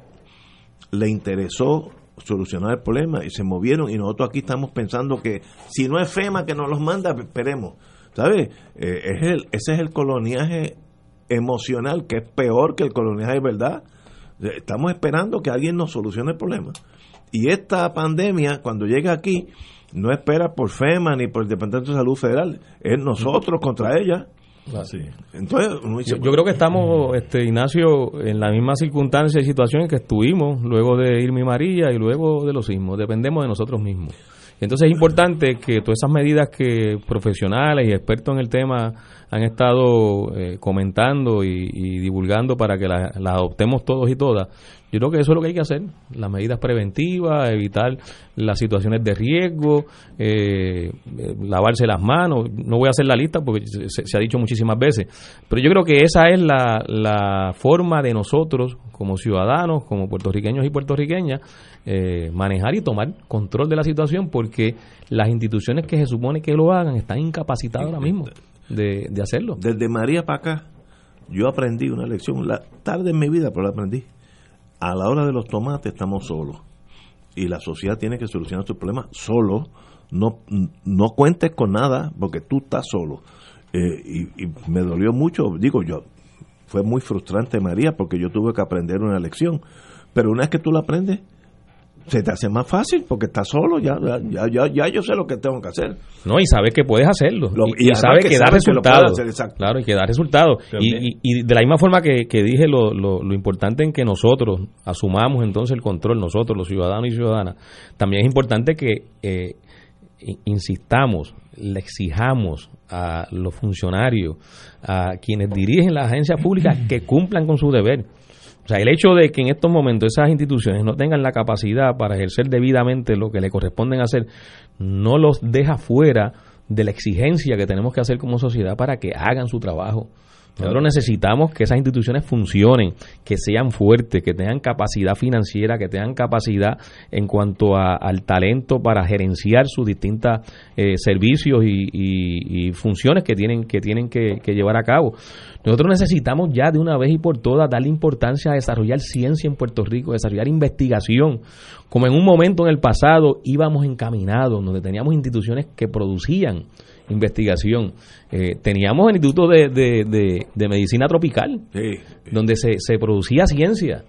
le interesó solucionar el problema y se movieron y nosotros aquí estamos pensando que si no es FEMA que nos los manda, esperemos. ¿Sabes? Eh, es el, ese es el coloniaje emocional que es peor que el coloniaje de verdad. Estamos esperando que alguien nos solucione el problema. Y esta pandemia, cuando llega aquí, no espera por FEMA ni por el Departamento de Salud Federal, es nosotros contra ella. Así. Entonces, yo, creo que estamos, este Ignacio, en la misma circunstancia y situación en que estuvimos luego de Irma María y luego de los sismos. Dependemos de nosotros mismos. Entonces es importante que todas esas medidas que profesionales y expertos en el tema han estado eh, comentando y, divulgando para que las adoptemos todos y todas, yo creo que eso es lo que hay que hacer, las medidas preventivas, evitar las situaciones de riesgo, eh, eh, lavarse las manos. No voy a hacer la lista porque se, ha dicho muchísimas veces, pero yo creo que esa es la, la forma de nosotros, como ciudadanos, como puertorriqueños y puertorriqueñas, eh, manejar y tomar control de la situación porque las instituciones que se supone que lo hagan están incapacitadas ahora mismo de, de hacerlo. Desde María para acá, yo aprendí una lección, la tarde en mi vida, pero la aprendí a la hora de los tomates estamos solos y la sociedad tiene que solucionar sus problemas solo. No, no cuentes con nada porque tú estás solo. Eh, y, y, me dolió mucho, digo yo, fue muy frustrante María porque yo tuve que aprender una lección. Pero una vez que tú la aprendes, se te hace más fácil porque estás solo, ya, ya, ya, ya yo sé lo que tengo que hacer. No, y sabes que puedes hacerlo. y, sabes que, da resultados. Claro, y que da resultados. Y, y, de la misma forma que, que dije lo, lo, lo, importante en que nosotros asumamos entonces el control, nosotros los ciudadanos y ciudadanas, también es importante que eh, insistamos, le exijamos a los funcionarios, a quienes dirigen las agencias públicas que cumplan con su deber o sea, el hecho de que en estos momentos esas instituciones no tengan la capacidad para ejercer debidamente lo que le corresponden hacer, no los deja fuera de la exigencia que tenemos que hacer como sociedad para que hagan su trabajo. Nosotros necesitamos que esas instituciones funcionen, que sean fuertes, que tengan capacidad financiera, que tengan capacidad en cuanto al talento para gerenciar sus distintos eh, servicios y, funciones que tienen que tienen que, llevar a cabo. Nosotros necesitamos ya de una vez y por todas darle importancia a desarrollar ciencia en Puerto Rico, desarrollar investigación, como en un momento en el pasado íbamos encaminados, donde teníamos instituciones que producían investigación. Eh, teníamos el Instituto de, de, Medicina Tropical, donde se, se producía ciencia.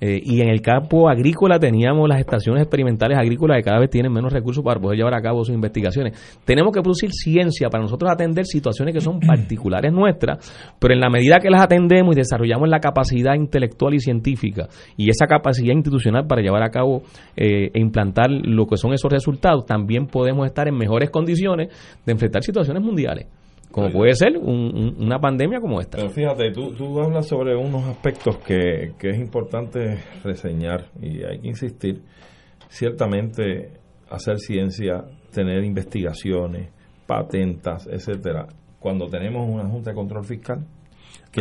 Eh, y en el campo agrícola teníamos las estaciones experimentales agrícolas que cada vez tienen menos recursos para poder llevar a cabo sus investigaciones. Tenemos que producir ciencia para nosotros atender situaciones que son particulares nuestras, pero en la medida que las atendemos y desarrollamos la capacidad intelectual y científica y esa capacidad institucional para llevar a cabo eh, e implantar lo que son esos resultados, también podemos estar en mejores condiciones de enfrentar situaciones mundiales como puede ser una pandemia como esta. Pero fíjate, tú, tú hablas sobre unos aspectos que, que es importante reseñar y hay que insistir. Ciertamente, hacer ciencia, tener investigaciones, patentas, etcétera, cuando tenemos una Junta de Control Fiscal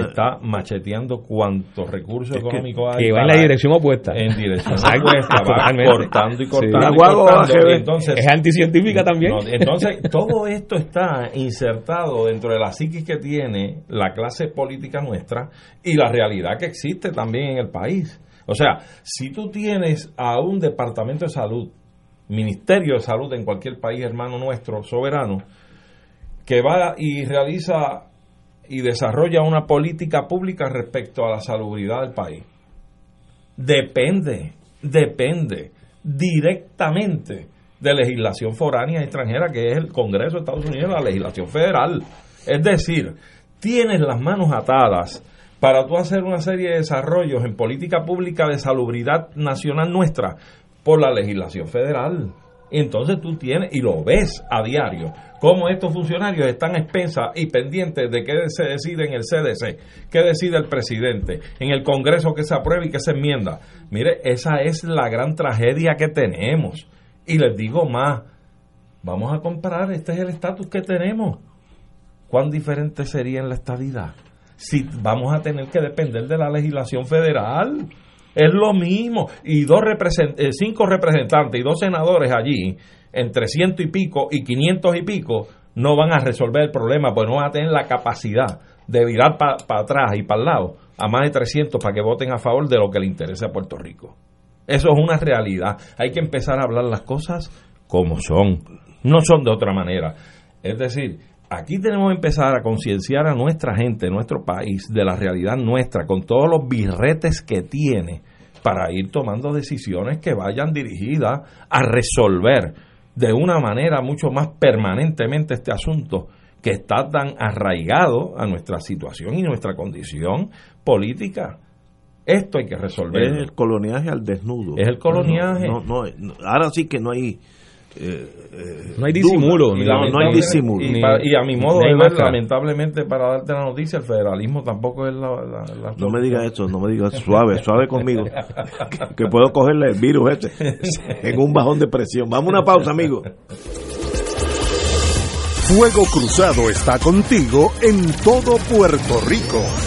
que está macheteando cuantos recursos económicos hay. Que va en la dirección opuesta. En dirección opuesta, va cortando y cortando. y cortando entonces, es anticientífica también. entonces, todo esto está insertado dentro de la psiquis que tiene la clase política nuestra y la realidad que existe también en el país. O sea, si tú tienes a un departamento de salud, ministerio de salud en cualquier país hermano nuestro, soberano, que va y realiza y desarrolla una política pública respecto a la salubridad del país. Depende, depende directamente de legislación foránea extranjera, que es el Congreso de Estados Unidos, la legislación federal. Es decir, tienes las manos atadas para tú hacer una serie de desarrollos en política pública de salubridad nacional nuestra por la legislación federal. Entonces tú tienes, y lo ves a diario, cómo estos funcionarios están expensas y pendientes de qué se decide en el CDC, qué decide el presidente, en el Congreso que se aprueba y que se enmienda. Mire, esa es la gran tragedia que tenemos. Y les digo más, vamos a comparar, este es el estatus que tenemos. ¿Cuán diferente sería en la estadidad? Si vamos a tener que depender de la legislación federal. Es lo mismo. Y dos eh, cinco representantes y dos senadores allí, entre ciento y pico y quinientos y pico, no van a resolver el problema, pues no van a tener la capacidad de virar para atrás y para el lado a más de 300 para que voten a favor de lo que le interesa a Puerto Rico. Eso es una realidad. Hay que empezar a hablar las cosas como son. No son de otra manera. Es decir, aquí tenemos que empezar a concienciar a nuestra gente, nuestro país, de la realidad nuestra, con todos los birretes que tiene, para ir tomando decisiones que vayan dirigidas a resolver de una manera mucho más permanentemente este asunto que está tan arraigado a nuestra situación y nuestra condición política. Esto hay que resolver. Es el coloniaje al desnudo. Es el coloniaje. ahora sí que no hay no hay disimulo. no, hay disimulo. Y, a mi modo de ver, lamentablemente, para darte la noticia, el federalismo tampoco es la. no me digas eso, no me digas suave, suave conmigo. que, puedo cogerle el virus este en un bajón de presión. Vamos a una pausa, amigo. Fuego Cruzado está contigo en todo Puerto Rico.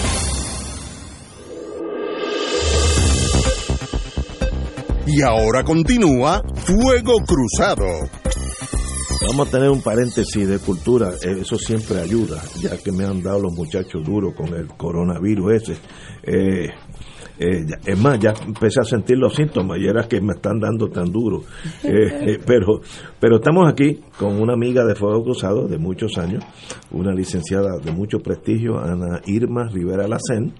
Y ahora continúa Fuego Cruzado. Vamos a tener un paréntesis de cultura, eh, eso siempre ayuda, ya que me han dado los muchachos duros con el coronavirus ese. Eh, eh, es más, ya empecé a sentir los síntomas y era que me están dando tan duro. pero, pero estamos aquí con una amiga de Fuego Cruzado de muchos años, una licenciada de mucho prestigio, Ana Irma Rivera Lacén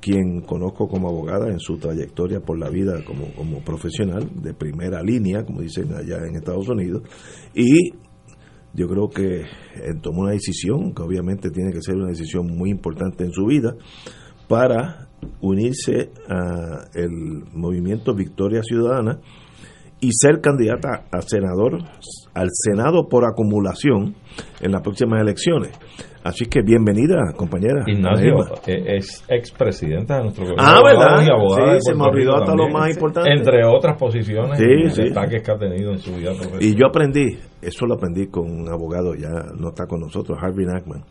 quien conozco como abogada en su trayectoria por la vida como, como profesional de primera línea, como dicen allá en Estados Unidos, y yo creo que tomó una decisión, que obviamente tiene que ser una decisión muy importante en su vida, para unirse al movimiento Victoria Ciudadana y ser candidata a senador, al Senado por acumulación en las próximas elecciones. Así que bienvenida, compañera. Ignacio eh, es expresidenta de nuestro gobierno. Ah, ¿verdad? sí, se me olvidó hasta lo más importante. Entre otras posiciones sí, ataques que ha tenido en su vida profesional. Y yo aprendí, eso lo aprendí con un abogado, ya no está con nosotros, Harvey Nackman.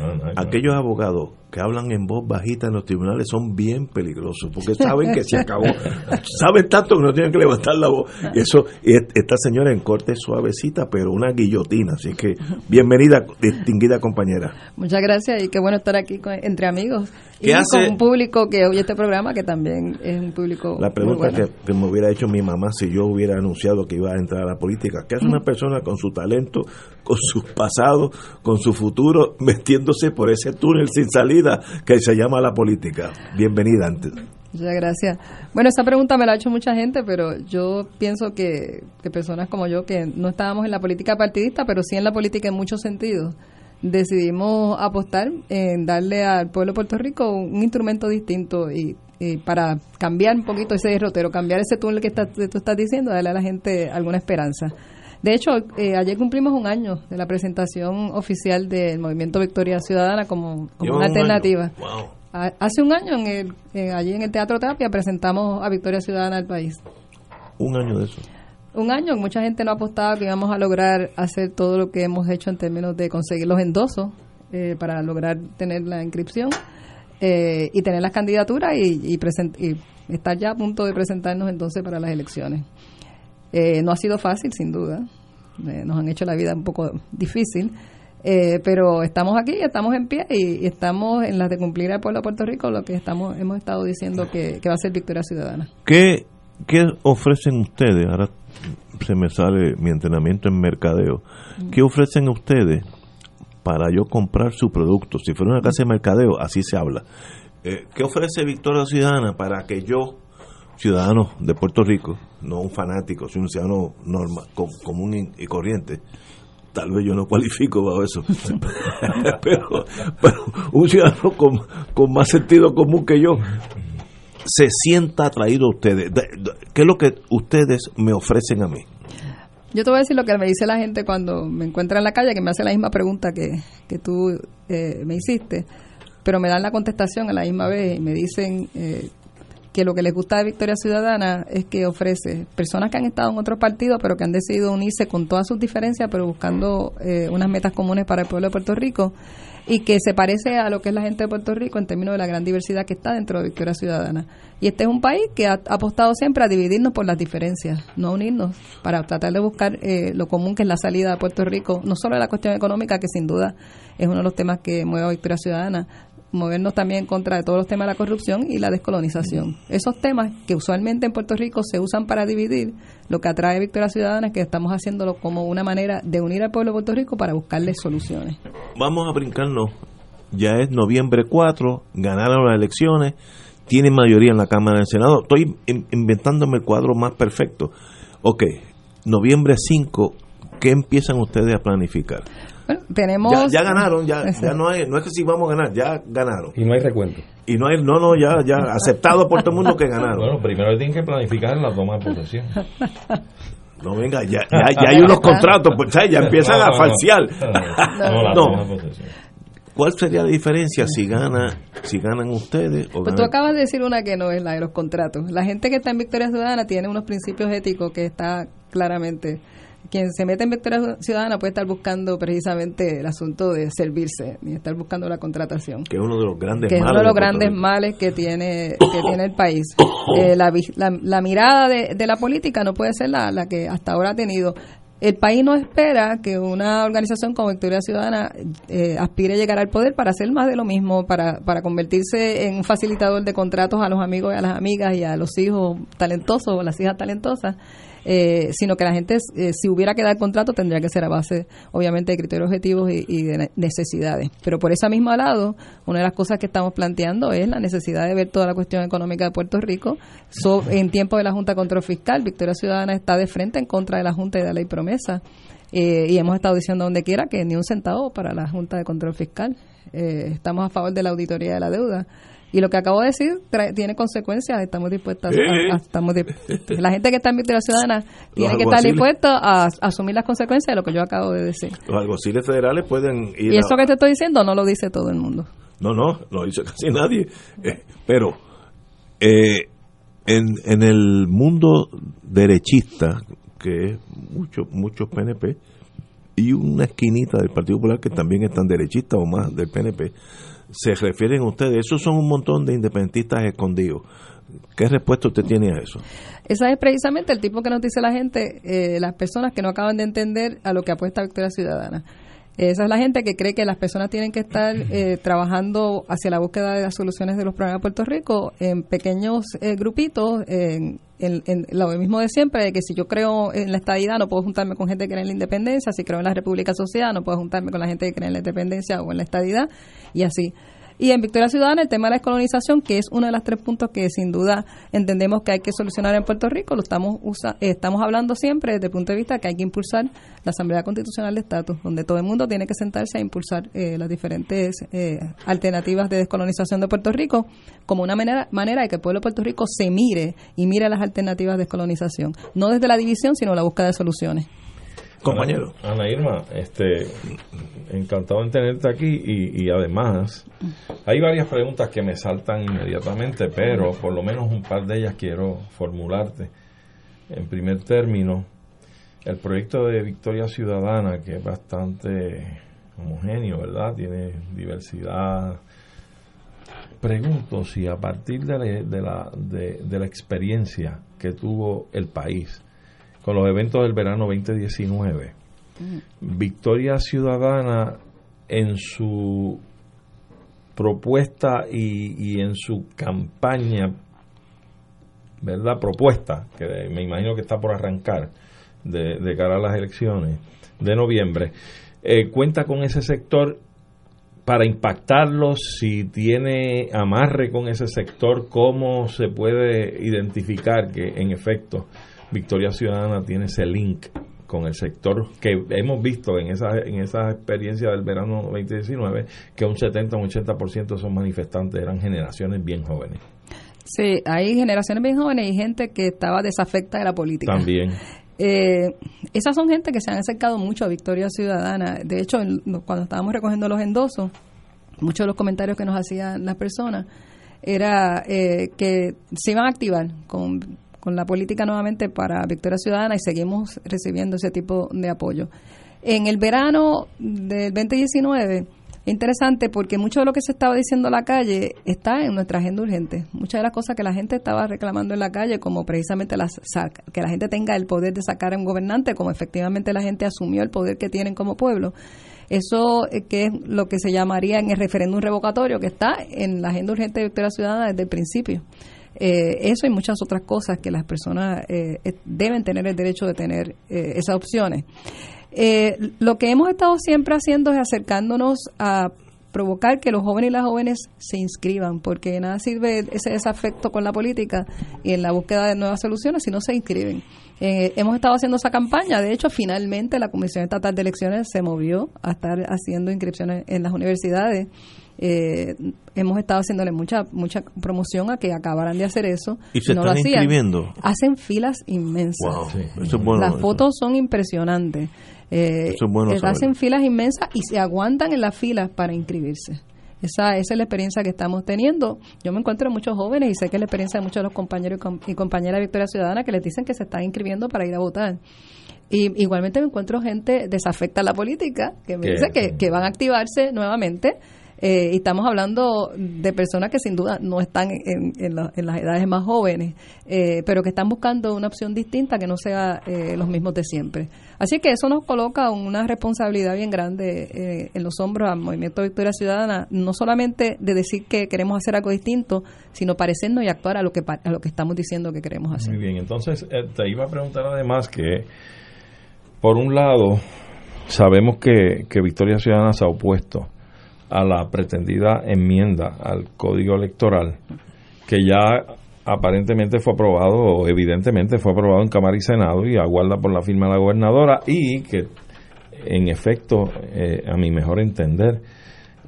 Ah, Aquellos abogados que hablan en voz bajita en los tribunales son bien peligrosos porque saben que se acabó. saben tanto que no tienen que levantar la voz. Y eso, esta señora en corte es suavecita, pero una guillotina. Así que bienvenida, distinguida compañera. Muchas gracias y qué bueno estar aquí entre amigos y con un público que oye este programa que también es un público. La pregunta que, me hubiera hecho mi mamá si yo hubiera anunciado que iba a entrar a la política: ¿qué hace una persona con su talento, con su pasado, con su futuro, metiéndose por ese túnel sin salida que se llama la política? Bienvenida antes. Muchas gracias. Bueno, esa pregunta me la ha hecho mucha gente, pero yo pienso que, que personas como yo, que no estábamos en la política partidista, pero sí en la política en muchos sentidos, decidimos apostar en darle al pueblo de Puerto Rico un instrumento distinto y, para cambiar un poquito ese derrotero, cambiar ese túnel que tú estás diciendo, darle a la gente alguna esperanza. De hecho, eh, ayer cumplimos un año de la presentación oficial del Movimiento Victoria Ciudadana como, una alternativa. Hace un año, en el, allí en el Teatro Tapia, presentamos a Victoria Ciudadana al país. Un año de eso un año, mucha gente no apostaba que íbamos a lograr hacer todo lo que hemos hecho en términos de conseguir los endosos eh, para lograr tener la inscripción eh, y tener las candidaturas y, estar ya a punto de presentarnos entonces para las elecciones. Eh, no ha sido fácil, sin duda. nos han hecho la vida un poco difícil. pero estamos aquí, estamos en pie y, estamos en las de cumplir al pueblo de Puerto Rico lo que estamos hemos estado diciendo que, que va a ser victoria ciudadana. ¿Qué, ¿Qué ofrecen ustedes? Ahora se me sale mi entrenamiento en mercadeo. Mm. ¿Qué ofrecen ustedes para yo comprar su producto? Si fuera una casa de mercadeo, así se habla. Eh, ¿Qué ofrece Victoria Ciudadana para que yo, ciudadano de Puerto Rico, no un fanático, sino un ciudadano normal, común y corriente, tal vez yo no cualifico para eso, pero, un ciudadano con, con, más sentido común que yo se sienta atraído a ustedes? ¿Qué es lo que ustedes me ofrecen a mí? Yo te voy a decir lo que me dice la gente cuando me encuentra en la calle, que me hace la misma pregunta que, que tú eh, me hiciste, pero me dan la contestación a la misma vez y me dicen eh, que lo que les gusta de Victoria Ciudadana es que ofrece personas que han estado en otros partidos, pero que han decidido unirse con todas sus diferencias, pero buscando eh, unas metas comunes para el pueblo de Puerto Rico y que se parece a lo que es la gente de Puerto Rico en términos de la gran diversidad que está dentro de Victoria Ciudadana. Y este es un país que ha apostado siempre a dividirnos por las diferencias, no unirnos, para tratar de buscar eh, lo común que es la salida de Puerto Rico, no solo la cuestión económica, que sin duda es uno de los temas que mueve a Victoria Ciudadana, movernos también en contra de todos los temas de la corrupción y la descolonización. Esos temas que usualmente en Puerto Rico se usan para dividir, lo que atrae Victoria Ciudadana es que estamos haciéndolo como una manera de unir al pueblo de Puerto Rico para buscarle soluciones. Vamos a brincarnos. Ya es noviembre 4, ganaron las elecciones, tienen mayoría en la Cámara del Senado. Estoy inventándome el cuadro más perfecto. Ok, noviembre 5, ¿qué empiezan ustedes a planificar? Bueno, tenemos... Ya, ganaron, ya, ya no, hay, no es que si vamos a ganar, ya ganaron. Y no hay recuento. Y no hay, no, no, ya, ya aceptado por todo el mundo que ganaron. Bueno, primero tienen que planificar la toma de posesión. No, venga, ya, ya, hay unos contratos, pues ya empiezan a falsear. No, no, ¿Cuál sería la diferencia si gana si ganan ustedes o Pues tú acabas de decir una que no es la de los contratos. La gente que está en Victoria Ciudadana tiene unos principios éticos que está claramente quien se mete en Victoria Ciudadana puede estar buscando precisamente el asunto de servirse y estar buscando la contratación. Que es uno de los grandes que males. uno de los grandes males que tiene, que tiene el país. Eh, la, la, mirada de, de, la política no puede ser la, la que hasta ahora ha tenido. El país no espera que una organización como Victoria Ciudadana eh, aspire a llegar al poder para hacer más de lo mismo, para, para convertirse en un facilitador de contratos a los amigos y a las amigas y a los hijos talentosos o las hijas talentosas. Eh, sino que la gente, eh, si hubiera que dar contrato, tendría que ser a base, obviamente, de criterios objetivos y, de necesidades. Pero por ese mismo lado, una de las cosas que estamos planteando es la necesidad de ver toda la cuestión económica de Puerto Rico. en tiempo de la Junta de Control Fiscal, Victoria Ciudadana está de frente en contra de la Junta de la ley promesa. Eh, y hemos estado diciendo donde quiera que ni un centavo para la Junta de Control Fiscal. estamos a favor de la auditoría de la deuda. Y lo que acabo de decir tiene consecuencias, estamos dispuestos a, estamos la gente que está en Victoria Ciudadana tiene que estar dispuesta a, asumir las consecuencias de lo que yo acabo de decir. Los alguaciles federales pueden ir Y eso que te estoy diciendo no lo dice todo el mundo. No, no, lo dice casi nadie. Eh, pero eh, en, en el mundo derechista, que es muchos muchos PNP, y una esquinita del Partido Popular que también están derechistas o más del PNP, se refieren ustedes. Esos son un montón de independentistas escondidos. ¿Qué respuesta usted tiene a eso? Esa es precisamente el tipo que nos dice la gente, eh, las personas que no acaban de entender a lo que apuesta Victoria Ciudadana. Esa es la gente que cree que las personas tienen que estar eh, trabajando hacia la búsqueda de las soluciones de los problemas de Puerto Rico en pequeños eh, grupitos, en, lo mismo de siempre, de que si yo creo en la estadidad no puedo juntarme con gente que cree en la independencia, si creo en la República Social no puedo juntarme con la gente que cree en la independencia o en la estadidad, y así. Y en Victoria Ciudadana el tema de la descolonización, que es uno de los tres puntos que sin duda entendemos que hay que solucionar en Puerto Rico, lo estamos usa, estamos hablando siempre desde el punto de vista que hay que impulsar la Asamblea Constitucional de Estatus, donde todo el mundo tiene que sentarse a impulsar eh, las diferentes eh, alternativas de descolonización de Puerto Rico como una manera, manera de que el pueblo de Puerto Rico se mire y mire las alternativas de descolonización, no desde la división, sino la búsqueda de soluciones compañero. Ana, Irma, este, encantado en tenerte aquí y, además hay varias preguntas que me saltan inmediatamente, pero por lo menos un par de ellas quiero formularte. En primer término, el proyecto de Victoria Ciudadana, que es bastante homogéneo, ¿verdad? Tiene diversidad. Pregunto si a partir de de la, de la experiencia que tuvo el país, con los eventos del verano 2019. Victoria Ciudadana en su propuesta y, en su campaña, ¿verdad? Propuesta, que me imagino que está por arrancar de, cara a las elecciones de noviembre, eh, cuenta con ese sector para impactarlo, si tiene amarre con ese sector, cómo se puede identificar que en efecto Victoria Ciudadana tiene ese link con el sector que hemos visto en esa, en esa experiencia del verano 2019, que un 70 o un 80% de esos manifestantes eran generaciones bien jóvenes. Sí, hay generaciones bien jóvenes y gente que estaba desafecta de la política. También. Eh, esas son gente que se han acercado mucho a Victoria Ciudadana. De hecho, cuando estábamos recogiendo los endosos, muchos de los comentarios que nos hacían las personas era eh, que se iban a activar con con la política nuevamente para Victoria Ciudadana y seguimos recibiendo ese tipo de apoyo. En el verano del 2019, es interesante porque mucho de lo que se estaba diciendo en la calle está en nuestra agenda urgente. Muchas de las cosas que la gente estaba reclamando en la calle, como precisamente las, que la gente tenga el poder de sacar a un gobernante, como efectivamente la gente asumió el poder que tienen como pueblo, Eso eh, que es lo que se llamaría en el referéndum revocatorio, que está en la agenda urgente de victoria ciudadana desde el principio. Eh, eso y muchas otras cosas que las personas eh, deben tener el derecho de tener esas opciones. lo que hemos estado siempre haciendo es acercándonos a provocar que los jóvenes y las jóvenes se inscriban, porque nada sirve ese desafecto con la política y en la búsqueda de nuevas soluciones si no se inscriben. Eh, hemos estado haciendo esa campaña, de hecho, finalmente la Comisión Estatal de Elecciones se movió a estar haciendo inscripciones en las universidades. Eh, hemos estado haciéndole mucha mucha promoción a que acabaran de hacer eso. ¿Y se están inscribiendo? Hacen filas inmensas. Las fotos son impresionantes. Eh, hacen filas inmensas y se aguantan en las filas para inscribirse. Esa, esa es la experiencia que estamos teniendo. Yo me encuentro muchos jóvenes y sé que es la experiencia de muchos de los compañeros y compañeras de Victoria Ciudadana que les dicen que se están inscribiendo para ir a votar. Y igualmente me encuentro gente desafecta a la política que me dice que, que van a activarse nuevamente eh, y estamos hablando de personas que sin duda no están en, en, las edades más jóvenes, eh, pero que están buscando una opción distinta que no sea eh, los mismos de siempre. Así que eso nos coloca una responsabilidad bien grande en los hombros al Movimiento Victoria Ciudadana, no solamente de decir que queremos hacer algo distinto, sino parecernos y actuar a lo que, a lo que estamos diciendo que queremos hacer. Muy bien, entonces te iba a preguntar además que, por un lado, sabemos que, que Victoria Ciudadana se ha opuesto a la pretendida enmienda al código electoral que ya aparentemente fue aprobado o evidentemente fue aprobado en Cámara y Senado y aguarda por la firma de la gobernadora y que en efecto, eh, a mi mejor entender,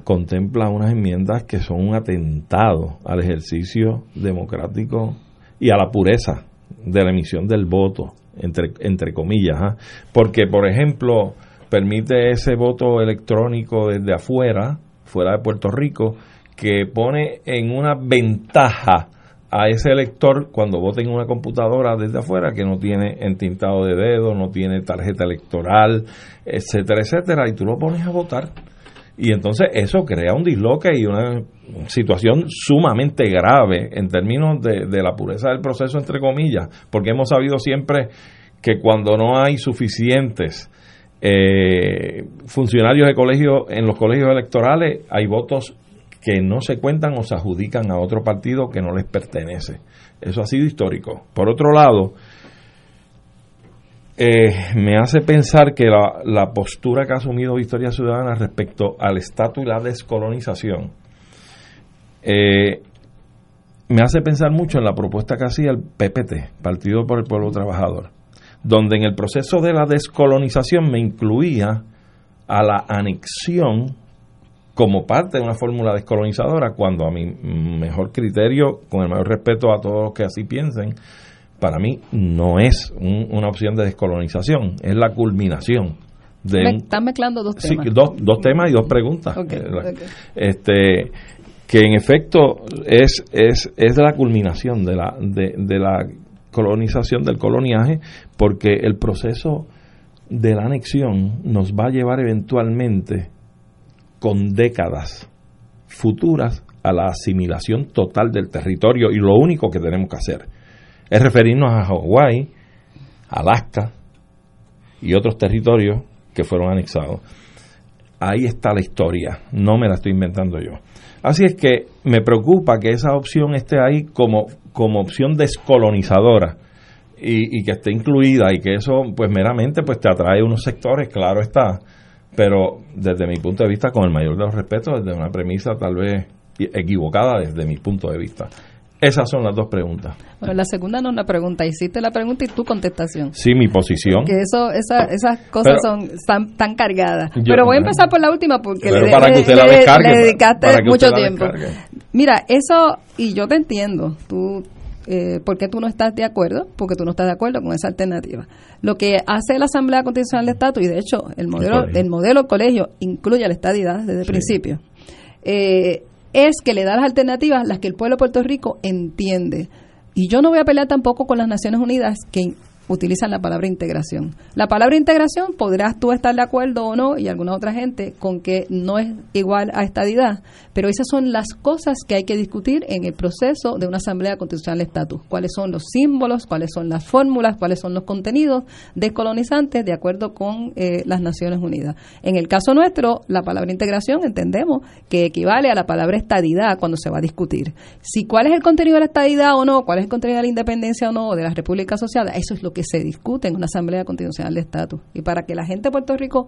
contempla unas enmiendas que son un atentado al ejercicio democrático y a la pureza de la emisión del voto, entre, entre comillas. ¿ah? Porque, por ejemplo, permite ese voto electrónico desde afuera, fuera de Puerto Rico, que pone en una ventaja a ese elector cuando vota en una computadora desde afuera que no tiene entintado de dedo, no tiene tarjeta electoral, etcétera, etcétera, y tú lo pones a votar. Y entonces eso crea un disloque y una situación sumamente grave en términos de la pureza del proceso, entre comillas, porque hemos sabido siempre que cuando no hay suficientes eh, funcionarios de colegio en los colegios electorales hay votos que no se cuentan o se adjudican a otro partido que no les pertenece. Eso ha sido histórico. Por otro lado, eh, me hace pensar que la, postura que ha asumido Victoria Ciudadana respecto al estatus y la descolonización eh, me hace pensar mucho en la propuesta que hacía el PPT, Partido por el Pueblo Trabajador donde en el proceso de la descolonización me incluía a la anexión como parte de una fórmula descolonizadora, cuando a mi mejor criterio, con el mayor respeto a todos los que así piensen, para mí no es una opción de descolonización, es la culminación. De Me, están mezclando dos temas. Sí, dos, dos temas y dos preguntas. Este, que en efecto es, es, es la culminación de la, de, de la colonización, del coloniaje, porque el proceso de la anexión nos va a llevar eventualmente con décadas futuras a la asimilación total del territorio y lo único que tenemos que hacer es referirnos a Hawái, Alaska y otros territorios que fueron anexados. Ahí está la historia, no me la estoy inventando yo. Así es que me preocupa que esa opción esté ahí como como opción descolonizadora y, que esté incluida y que eso pues meramente pues te atrae unos sectores, claro está, pero desde mi punto de vista, con el mayor de los respetos, desde una premisa tal vez equivocada desde mi punto de vista. Esas son las dos preguntas. Bueno, la segunda no es una pregunta, hiciste la pregunta y tu contestación. Sí, mi posición. Que eso, esas cosas son tan, tan cargadas. pero voy a empezar por la última porque le, dedicaste mucho tiempo. Mira, eso, y yo te entiendo, tú, eh, ¿por qué tú no estás de acuerdo? Porque tú no estás de acuerdo con esa alternativa. Lo que hace la Asamblea Constitucional de Estado, y de hecho el modelo, el, modelo colegio incluye la estadidad desde el principio, eh, es que le da las alternativas las que el pueblo de Puerto Rico entiende. Y yo no voy a pelear tampoco con las Naciones Unidas que utilizan la palabra integración. La palabra integración podrás tú estar de acuerdo o no, y alguna otra gente, con que no es igual a estadidad, pero esas son las cosas que hay que discutir en el proceso de una Asamblea Constitucional de Estatus. ¿Cuáles son los símbolos, cuáles son las fórmulas, cuáles son los contenidos descolonizantes de acuerdo con eh, las Naciones Unidas? En el caso nuestro, la palabra integración entendemos que equivale a la palabra estadidad cuando se va a discutir. Si cuál es el contenido de la estadidad o no, cuál es el contenido de la independencia o no, o de la República Asociada, eso es lo que se discute en una Asamblea Constitucional de Estatus. Y para que la gente de Puerto Rico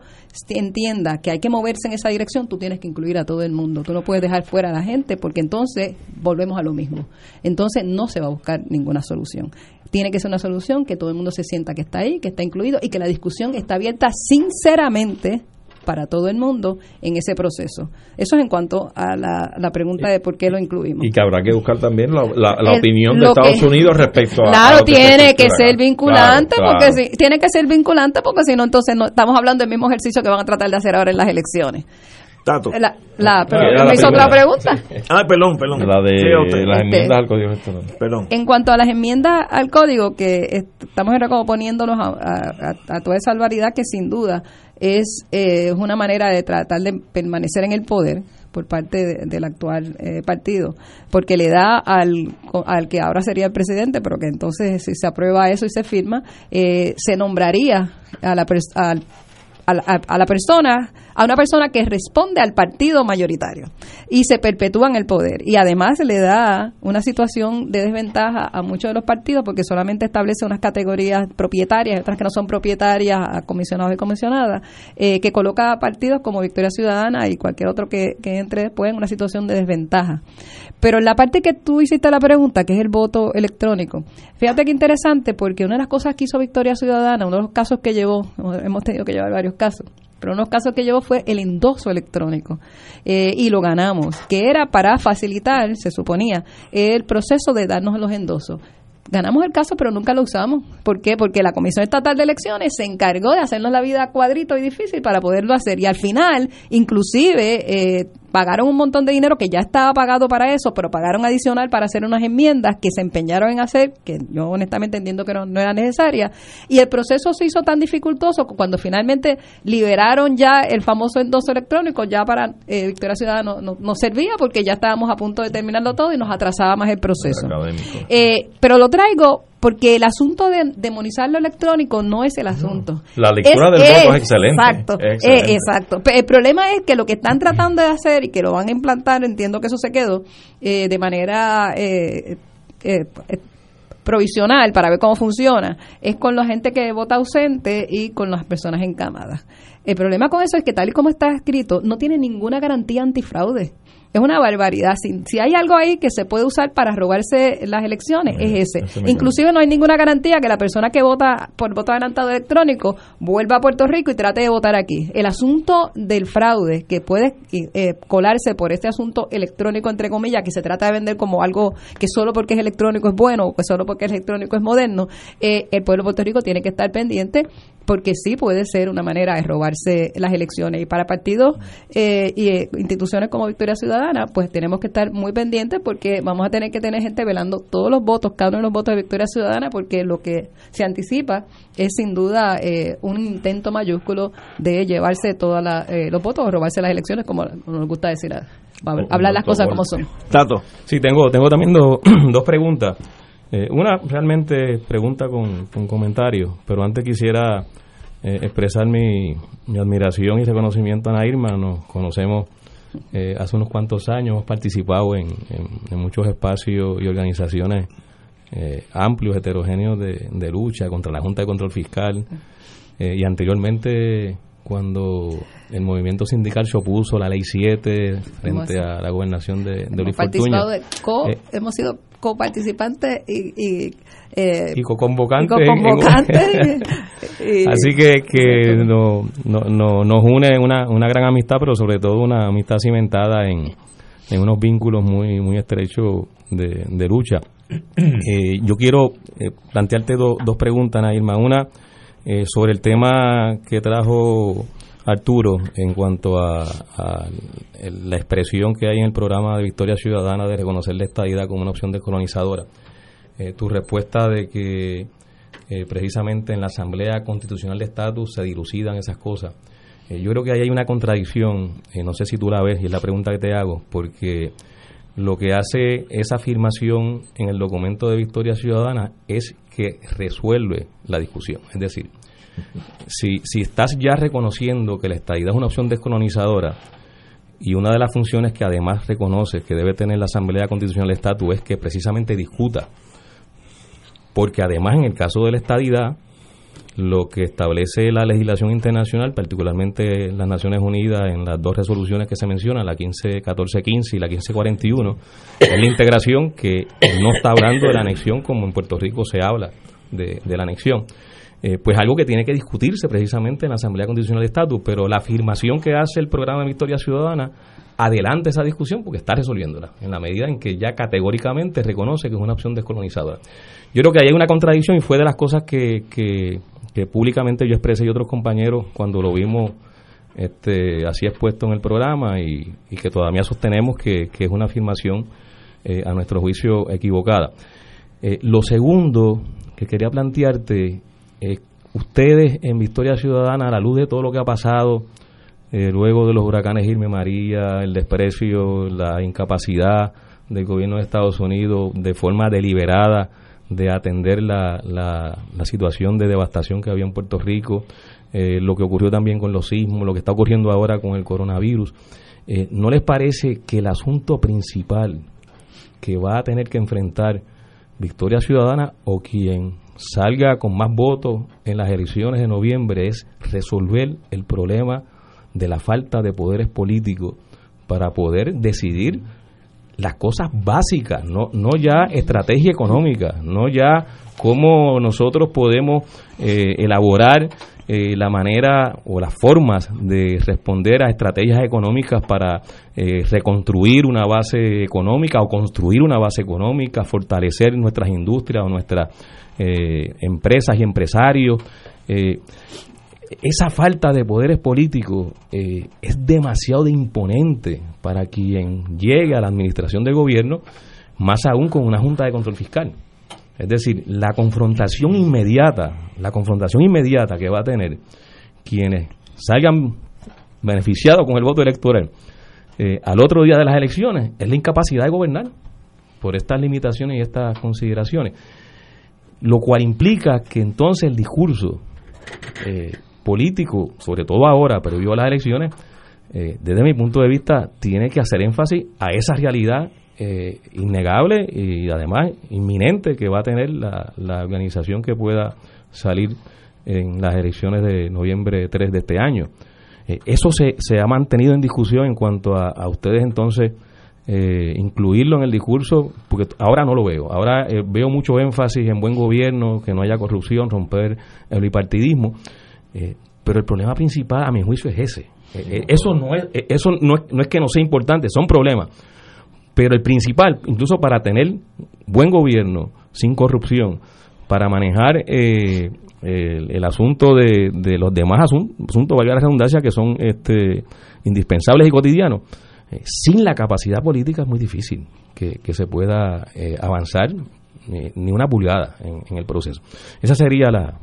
entienda que hay que moverse en esa dirección, tú tienes que incluir a todo el mundo. Tú no puedes dejar fuera a la gente porque entonces volvemos a lo mismo. Entonces no se va a buscar ninguna solución. Tiene que ser una solución que todo el mundo se sienta que está ahí, que está incluido y que la discusión está abierta sinceramente para todo el mundo en ese proceso. Eso es en cuanto a la, pregunta de por qué lo incluimos. Y que habrá que buscar también la, opinión de Estados Unidos respecto a... Claro, tiene que ser vinculante, porque si, tiene que ser vinculante porque si no, entonces no estamos hablando del mismo ejercicio que van a tratar de hacer ahora en las elecciones. Tato. La, la, ¿Me hizo otra pregunta? Ah, perdón, perdón. La de las este, enmiendas al código Perdón. En cuanto a las enmiendas al código, que estamos como poniéndonos a, a, toda esa barbaridad que sin duda es eh, una manera de tratar de permanecer en el poder por parte del actual eh, partido, porque le da al, al que ahora sería el presidente, pero que entonces si se aprueba eso y se firma, eh, se nombraría a la, al a la, persona, a una persona que responde al partido mayoritario y se perpetúa en el poder. Y además le da una situación de desventaja a muchos de los partidos porque solamente establece unas categorías propietarias, otras que no son propietarias, a comisionados y comisionadas, eh, que coloca a partidos como Victoria Ciudadana y cualquier otro que, entre después en una situación de desventaja. Pero en la parte que tú hiciste la pregunta, que es el voto electrónico, fíjate que interesante porque una de las cosas que hizo Victoria Ciudadana, uno de los casos que llevó, hemos tenido que llevar varios casos, pero uno de los casos que llevó fue el endoso electrónico eh, y lo ganamos, que era para facilitar, se suponía, el proceso de darnos los endosos ganamos el caso, pero nunca lo usamos. ¿Por qué? Porque la Comisión Estatal de Elecciones se encargó de hacernos la vida cuadrito y difícil para poderlo hacer. Y al final, inclusive, eh, pagaron un montón de dinero que ya estaba pagado para eso, pero pagaron adicional para hacer unas enmiendas que se empeñaron en hacer, que yo honestamente entiendo que no, era necesaria, y el proceso se hizo tan dificultoso que cuando finalmente liberaron ya el famoso endoso electrónico, ya para eh, Victoria Ciudadana no, servía porque ya estábamos a punto de terminarlo todo y nos atrasaba más el proceso. Eh, pero lo traigo porque el asunto de demonizar lo electrónico no es el asunto. La lectura del voto es excelente. Exacto, eh, exacto. El problema es que lo que están tratando de hacer y que lo van a implantar, entiendo que eso se quedó eh, de manera eh, provisional para ver cómo funciona, es con la gente que vota ausente y con las personas encamadas. El problema con eso es que tal y como está escrito, no tiene ninguna garantía antifraude. Es una barbaridad. Si, si, hay algo ahí que se puede usar para robarse las elecciones, es ese. Inclusive no hay ninguna garantía que la persona que vota por voto adelantado electrónico vuelva a Puerto Rico y trate de votar aquí. El asunto del fraude que puede eh, colarse por este asunto electrónico, entre comillas, que se trata de vender como algo que solo porque es electrónico es bueno o que solo porque es electrónico es moderno, eh, el pueblo de Puerto Rico tiene que estar pendiente porque sí puede ser una manera de robarse las elecciones. Y para partidos eh, y eh, instituciones como Victoria Ciudadana, pues tenemos que estar muy pendientes porque vamos a tener que tener gente velando todos los votos, cada uno de los votos de Victoria Ciudadana, porque lo que se anticipa es sin duda eh, un intento mayúsculo de llevarse todos los votos o robarse las elecciones, como nos gusta decir, hablar las cosas como son. Tato. Sí, tengo, tengo también dos preguntas. Eh, una realmente pregunta con, con comentario, pero antes quisiera eh, expresar mi, admiración y reconocimiento a Ana Irma. Nos conocemos eh, hace unos cuantos años, hemos participado en, muchos espacios y organizaciones amplios, heterogéneos de, de, lucha contra la Junta de Control Fiscal y anteriormente cuando el movimiento sindical se opuso a la ley 7 frente a la gobernación de, de Luis Fortuño. hemos sido coparticipantes y, y, eh, y co-convocantes. Así que, que no, no, nos une una, una gran amistad, pero sobre todo una amistad cimentada en, en unos vínculos muy, muy estrechos de, de lucha. Eh, yo quiero eh, plantearte dos preguntas, Nairma. Una, eh, sobre el tema que trajo Arturo en cuanto a, la expresión que hay en el programa de Victoria Ciudadana de reconocer la estadidad como una opción descolonizadora. Eh, tu respuesta de que eh, precisamente en la Asamblea Constitucional de Estatus se dilucidan esas cosas. Eh, yo creo que ahí hay una contradicción, no sé si tú la ves y es la pregunta que te hago, porque lo que hace esa afirmación en el documento de Victoria Ciudadana es que resuelve la discusión. Es decir, si, si estás ya reconociendo que la estadidad es una opción descolonizadora, y una de las funciones que además reconoce que debe tener la Asamblea Constitucional de Estatus es que precisamente discuta, porque además en el caso de la estadidad, lo que establece la legislación internacional, particularmente las Naciones Unidas en las dos resoluciones que se mencionan, la 15, 1415 y la 1541, es la integración que no está hablando de la anexión como en Puerto Rico se habla de, la anexión. Eh, pues algo que tiene que discutirse precisamente en la Asamblea Constitucional de Estatus, pero la afirmación que hace el programa de Victoria Ciudadana adelanta esa discusión porque está resolviéndola, en la medida en que ya categóricamente reconoce que es una opción descolonizadora. Yo creo que ahí hay una contradicción y fue de las cosas que, que, públicamente yo expresé y otros compañeros cuando lo vimos este, así expuesto en el programa y, que todavía sostenemos que, es una afirmación eh, a nuestro juicio equivocada. Eh, lo segundo que quería plantearte eh, ustedes en Victoria Ciudadana, a la luz de todo lo que ha pasado, eh, luego de los huracanes Irme María, el desprecio, la incapacidad del gobierno de Estados Unidos de forma deliberada de atender la, la, situación de devastación que había en Puerto Rico, eh, lo que ocurrió también con los sismos, lo que está ocurriendo ahora con el coronavirus. ¿No les parece que el asunto principal que va a tener que enfrentar Victoria Ciudadana o quien salga con más votos en las elecciones de noviembre es resolver el problema de la falta de poderes políticos para poder decidir las cosas básicas, no, no ya estrategia económica, no ya cómo nosotros podemos eh, elaborar eh, la manera o las formas de responder a estrategias económicas para eh, reconstruir una base económica o construir una base económica, fortalecer nuestras industrias o nuestras eh, empresas y empresarios. Esa falta de poderes políticos es demasiado imponente para quien llegue a la administración del gobierno, más aún con una junta de control fiscal. Es decir, la confrontación inmediata, la confrontación inmediata que va a tener quienes salgan beneficiados con el voto electoral eh, al otro día de las elecciones es la incapacidad de gobernar por estas limitaciones y estas consideraciones. Lo cual implica que entonces el discurso eh, político, sobre todo ahora, previo a las elecciones, eh, desde mi punto de vista, tiene que hacer énfasis a esa realidad eh, innegable y además inminente que va a tener la, organización que pueda salir en las elecciones de noviembre 3 de este año. Eh, eso se, se ha mantenido en discusión en cuanto a, ustedes entonces incluirlo en el discurso, porque ahora no lo veo. Ahora veo mucho énfasis en buen gobierno, que no haya corrupción, romper el bipartidismo, pero el problema principal, a mi juicio, es ese. eso no es, eso no es, no es que no sea importante, son problemas pero el principal, incluso para tener buen gobierno, sin corrupción, para manejar eh, el, asunto de, los demás asuntos, asuntos, valga la redundancia, que son este, indispensables y cotidianos, eh, sin la capacidad política es muy difícil que, se pueda eh, avanzar ni una pulgada en, el proceso. Esa sería la,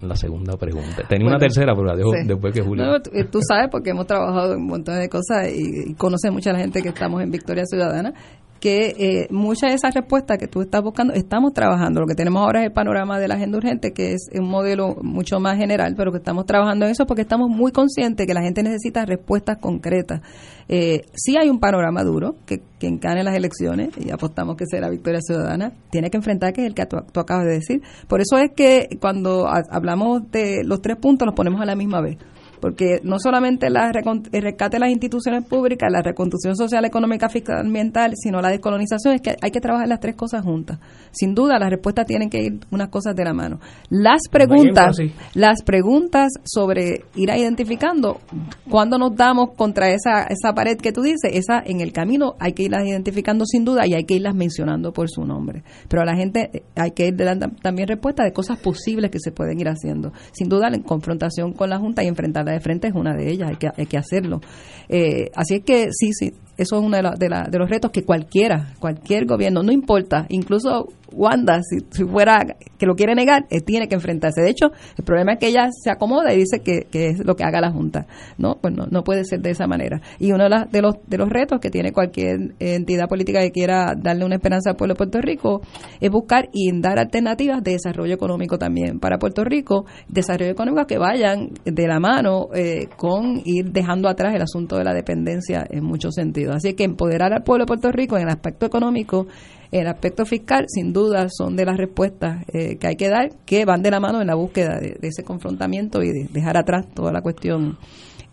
la segunda pregunta. Tenía una tercera, pero la dejo después que Julio. No, tú, sabes, porque hemos trabajado en un montón de cosas y, y conoces mucha la gente que estamos en Victoria Ciudadana que eh, muchas de esas respuestas que tú estás buscando estamos trabajando. Lo que tenemos ahora es el panorama de la agenda urgente, que es un modelo mucho más general, pero que estamos trabajando en eso porque estamos muy conscientes que la gente necesita respuestas concretas. Eh, sí hay un panorama duro, que quien gane las elecciones, y apostamos que será Victoria Ciudadana, tiene que enfrentar, que es el que tú acabas de decir. Por eso es que cuando hablamos de los tres puntos, los ponemos a la misma vez porque no solamente la el rescate de las instituciones públicas, la reconstrucción social, económica, fiscal, ambiental, sino la descolonización, es que hay que trabajar las tres cosas juntas. Sin duda, las respuestas tienen que ir unas cosas de la mano. Las preguntas, las preguntas sobre ir identificando cuando nos damos contra esa, esa pared que tú dices, esa en el camino hay que irlas identificando sin duda y hay que irlas mencionando por su nombre. Pero a la gente eh, hay que ir dando también respuesta de cosas posibles que se pueden ir haciendo. Sin duda, en confrontación con la Junta y enfrentar de frente es una de ellas, hay que, hay que hacerlo. Eh, así es que sí, sí, eso es uno de, de, los retos que cualquiera, cualquier gobierno, no importa, incluso Wanda, si, fuera que lo quiere negar, eh, tiene que enfrentarse. De hecho, el problema es que ella se acomoda y dice que, es lo que haga la Junta. No, pues no, puede ser de esa manera. Y uno de, los, de los retos que tiene cualquier entidad política que quiera darle una esperanza al pueblo de Puerto Rico es buscar y dar alternativas de desarrollo económico también para Puerto Rico, desarrollo económico que vayan de la mano eh, con ir dejando atrás el asunto de la dependencia en muchos sentidos. Así que empoderar al pueblo de Puerto Rico en el aspecto económico el aspecto fiscal, sin duda, son de las respuestas eh, que hay que dar, que van de la mano en la búsqueda de, ese confrontamiento y de dejar atrás toda la cuestión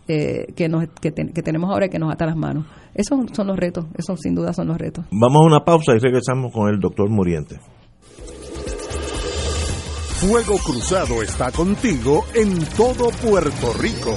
eh, que, nos, que, tenemos ahora y que nos ata las manos. Esos son los retos, esos sin duda son los retos. Vamos a una pausa y regresamos con el doctor Muriente. Fuego Cruzado está contigo en todo Puerto Rico.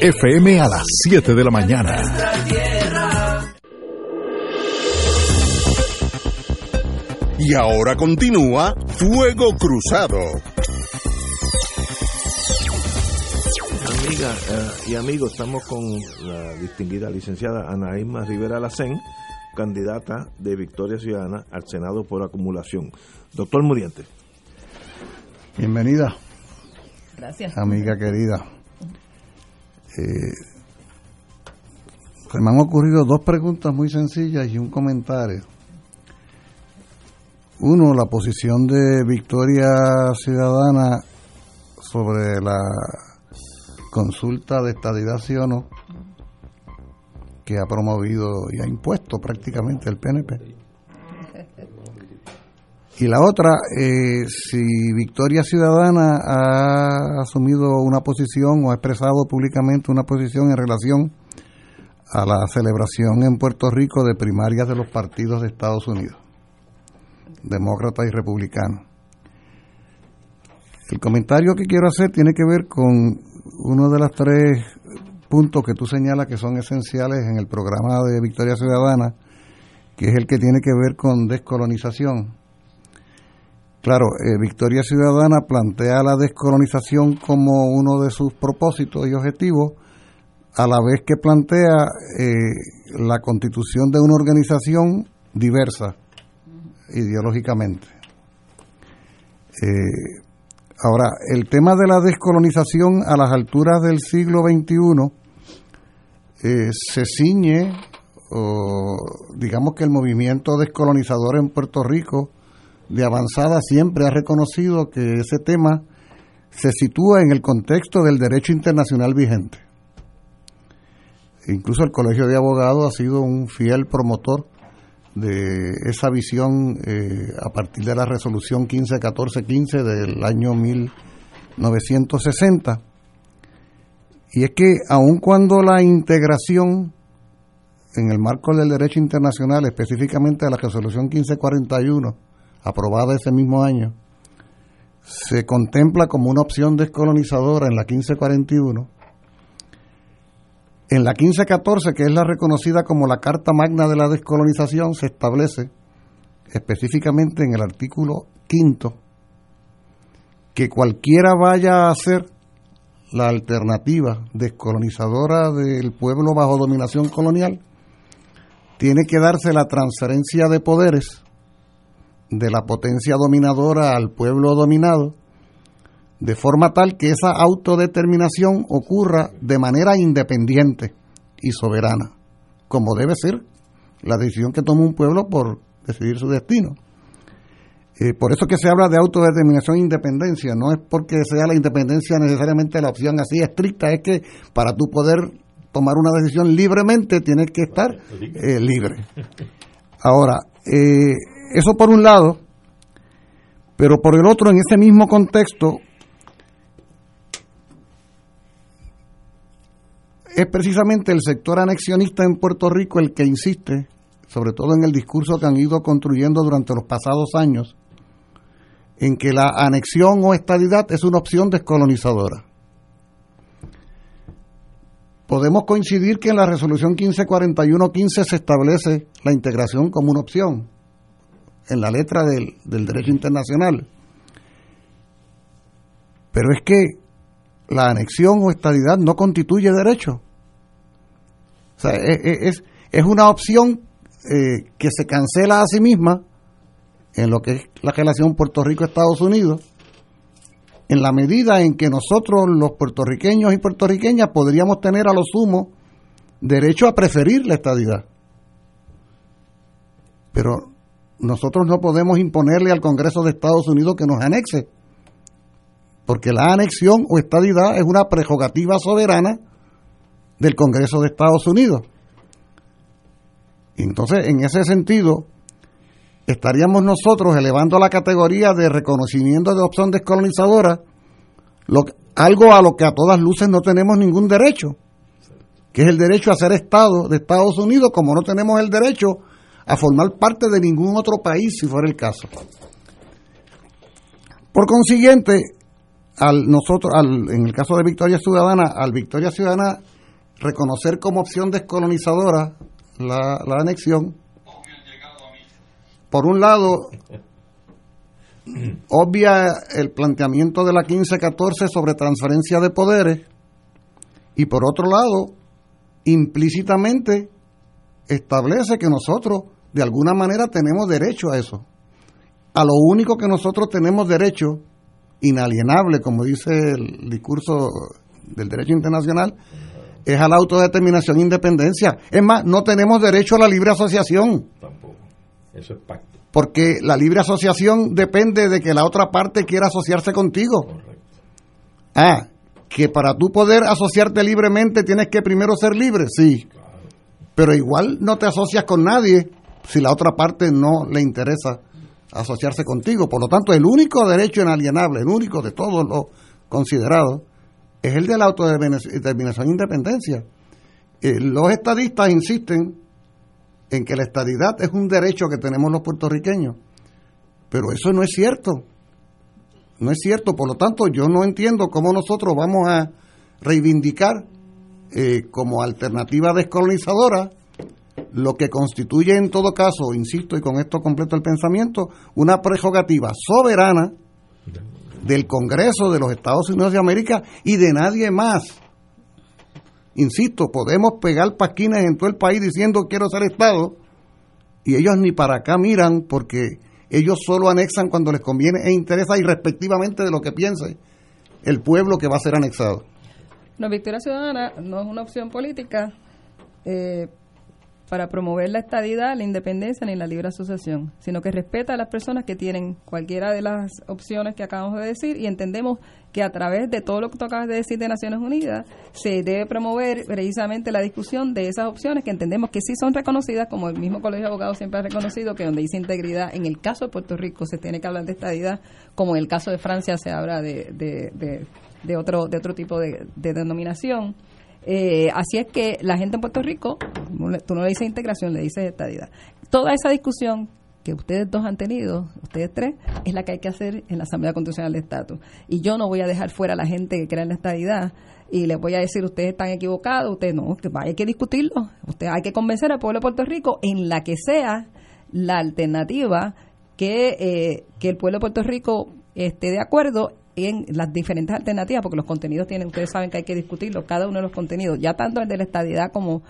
FM a las 7 de la mañana. Y ahora continúa Fuego Cruzado. Amiga eh, y amigos, estamos con la distinguida licenciada Ana Isma Rivera Lacén, candidata de Victoria Ciudadana al Senado por acumulación. Doctor Muriente. Bienvenida. Gracias. Amiga querida. Eh, me han ocurrido dos preguntas muy sencillas y un comentario. Uno, la posición de Victoria Ciudadana sobre la consulta de estadidad sí o no que ha promovido y ha impuesto prácticamente el PNP. Y la otra, eh, si Victoria Ciudadana ha asumido una posición o ha expresado públicamente una posición en relación a la celebración en Puerto Rico de primarias de los partidos de Estados Unidos, demócrata y republicano. El comentario que quiero hacer tiene que ver con uno de los tres puntos que tú señalas que son esenciales en el programa de Victoria Ciudadana, que es el que tiene que ver con descolonización Claro, eh, Victoria Ciudadana plantea la descolonización como uno de sus propósitos y objetivos, a la vez que plantea eh, la constitución de una organización diversa ideológicamente. Eh, ahora, el tema de la descolonización a las alturas del siglo XXI se ciñe, o digamos que el movimiento descolonizador en Puerto Rico, de avanzada siempre ha reconocido que ese tema se sitúa en el contexto del derecho internacional vigente. Incluso el Colegio de Abogados ha sido un fiel promotor de esa visión eh, a partir de la resolución 151415 del año 1960. Y es que aun cuando la integración en el marco del derecho internacional, específicamente de la resolución 1541, aprobada ese mismo año, se contempla como una opción descolonizadora en la 1541, en la 1514, que es la reconocida como la Carta Magna de la Descolonización, se establece específicamente en el artículo quinto que cualquiera vaya a ser la alternativa descolonizadora del pueblo bajo dominación colonial, tiene que darse la transferencia de poderes de la potencia dominadora al pueblo dominado, de forma tal que esa autodeterminación ocurra de manera independiente y soberana, como debe ser la decisión que toma un pueblo por decidir su destino. Eh, por eso que se habla de autodeterminación e independencia, no es porque sea la independencia necesariamente la opción así estricta, es que para tú poder tomar una decisión libremente tienes que estar eh, libre. Ahora, eh, eso por un lado, pero por el otro, en ese mismo contexto, es precisamente el sector anexionista en Puerto Rico el que insiste, sobre todo en el discurso que han ido construyendo durante los pasados años, en que la anexión o estadidad es una opción descolonizadora. Podemos coincidir que en la resolución 1541-15 se establece la integración como una opción, en la letra del, del derecho internacional. Pero es que la anexión o estadidad no constituye derecho. O sea, e, e, es, es, una opción eh, que se cancela a sí misma en lo que es la relación Puerto Rico-Estados Unidos, en la medida en que nosotros, los puertorriqueños y puertorriqueñas, podríamos tener a lo sumo derecho a preferir la estadidad. Pero nosotros no podemos imponerle al Congreso de Estados Unidos que nos anexe, porque la anexión o estadidad es una prerrogativa soberana del Congreso de Estados Unidos. Entonces, en ese sentido, estaríamos nosotros elevando la categoría de reconocimiento de opción descolonizadora lo, algo a lo que a todas luces no tenemos ningún derecho, que es el derecho a ser Estado de Estados Unidos, como no tenemos el derecho a formar parte de ningún otro país si fuera el caso. Por consiguiente, al nosotros, al, en el caso de Victoria Ciudadana, al Victoria Ciudadana reconocer como opción descolonizadora la, la anexión, por un lado, obvia el planteamiento de la 1514 sobre transferencia de poderes y por otro lado, implícitamente establece que nosotros de alguna manera tenemos derecho a eso. A lo único que nosotros tenemos derecho, inalienable, como dice el discurso del derecho internacional, es a la autodeterminación e independencia. Es más, no tenemos derecho a la libre asociación. Tampoco. Eso es pacto. Porque la libre asociación depende de que la otra parte quiera asociarse contigo. Correcto. Ah, que para tú poder asociarte libremente tienes que primero ser libre, sí pero igual no te asocias con nadie si la otra parte no le interesa asociarse contigo. Por lo tanto, el único derecho inalienable, el único de todos los considerados, es el de la autodeterminación e independencia. Eh, los estadistas insisten en que la estadidad es un derecho que tenemos los puertorriqueños, pero eso no es cierto. No es cierto, por lo tanto, yo no entiendo cómo nosotros vamos a reivindicar eh, como alternativa descolonizadora, lo que constituye en todo caso, insisto, y con esto completo el pensamiento, una prerrogativa soberana del Congreso de los Estados Unidos de América y de nadie más. Insisto, podemos pegar pasquines en todo el país diciendo quiero ser Estado y ellos ni para acá miran porque ellos solo anexan cuando les conviene e interesa irrespectivamente de lo que piense el pueblo que va a ser anexado. No, Victoria Ciudadana no es una opción política, eh, para promover la estadidad, la independencia ni la libre asociación, sino que respeta a las personas que tienen cualquiera de las opciones que acabamos de decir y entendemos que a través de todo lo que tú acabas de decir de Naciones Unidas se debe promover precisamente la discusión de esas opciones que entendemos que sí son reconocidas, como el mismo Colegio de Abogados siempre ha reconocido, que donde dice integridad, en el caso de Puerto Rico se tiene que hablar de estadidad, como en el caso de Francia se habla de, de, de, otro, de otro tipo de, denominación. Eh, así es que la gente en Puerto Rico, tú no le dices integración, le dices estadidad. Toda esa discusión que ustedes dos han tenido, ustedes tres, es la que hay que hacer en la Asamblea Constitucional de Estatus. Y yo no voy a dejar fuera a la gente que crea en la estadidad y les voy a decir, ustedes están equivocados, ustedes no, que hay que discutirlo. Usted hay que convencer al pueblo de Puerto Rico en la que sea la alternativa que, eh, que el pueblo de Puerto Rico esté de acuerdo en las diferentes alternativas, porque los contenidos tienen, ustedes saben que hay que discutirlo, cada uno de los contenidos, ya tanto el de la estadidad como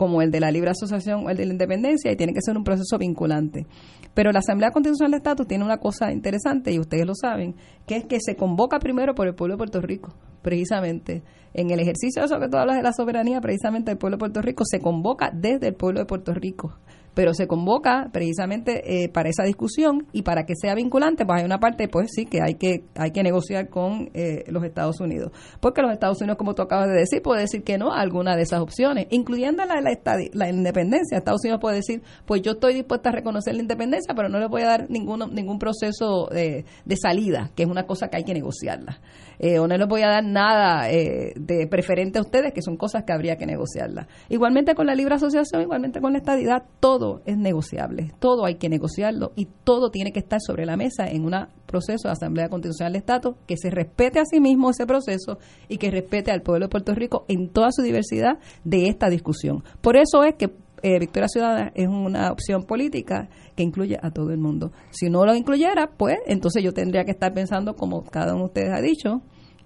como el de la libre asociación o el de la independencia y tiene que ser un proceso vinculante. Pero la Asamblea Constitucional de Estatus tiene una cosa interesante y ustedes lo saben, que es que se convoca primero por el pueblo de Puerto Rico, precisamente. En el ejercicio de eso que tú hablas de la soberanía, precisamente el pueblo de Puerto Rico se convoca desde el pueblo de Puerto Rico pero se convoca precisamente eh, para esa discusión y para que sea vinculante, pues hay una parte, pues sí, que hay que hay que negociar con eh, los Estados Unidos, porque los Estados Unidos, como tú acabas de decir, puede decir que no a alguna de esas opciones, incluyendo la, la, la independencia. Estados Unidos puede decir, pues yo estoy dispuesta a reconocer la independencia, pero no le voy a dar ningún ningún proceso de, de salida, que es una cosa que hay que negociarla. Eh, o no les voy a dar nada eh, de preferente a ustedes, que son cosas que habría que negociarlas. Igualmente con la libre asociación, igualmente con la estadidad, todo es negociable, todo hay que negociarlo y todo tiene que estar sobre la mesa en un proceso de Asamblea Constitucional de Estado que se respete a sí mismo ese proceso y que respete al pueblo de Puerto Rico en toda su diversidad de esta discusión. Por eso es que eh, Victoria Ciudadana es una opción política que incluye a todo el mundo. Si no lo incluyera, pues entonces yo tendría que estar pensando, como cada uno de ustedes ha dicho,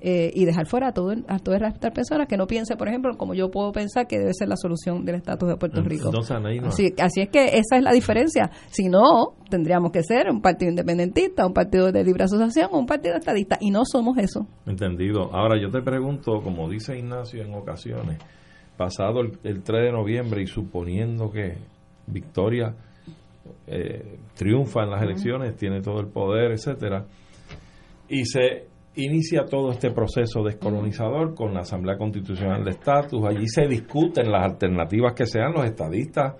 eh, y dejar fuera a, todo, a todas las personas que no piensen, por ejemplo, como yo puedo pensar que debe ser la solución del estatus de Puerto Rico. así, así es que esa es la diferencia. Si no, tendríamos que ser un partido independentista, un partido de libre asociación o un partido estadista, y no somos eso. Entendido. Ahora yo te pregunto, como dice Ignacio en ocasiones, pasado el, 3 de noviembre y suponiendo que Victoria eh, triunfa en las elecciones, tiene todo el poder, etcétera, y se inicia todo este proceso descolonizador con la Asamblea Constitucional de Estatus. Allí se discuten las alternativas que sean, los estadistas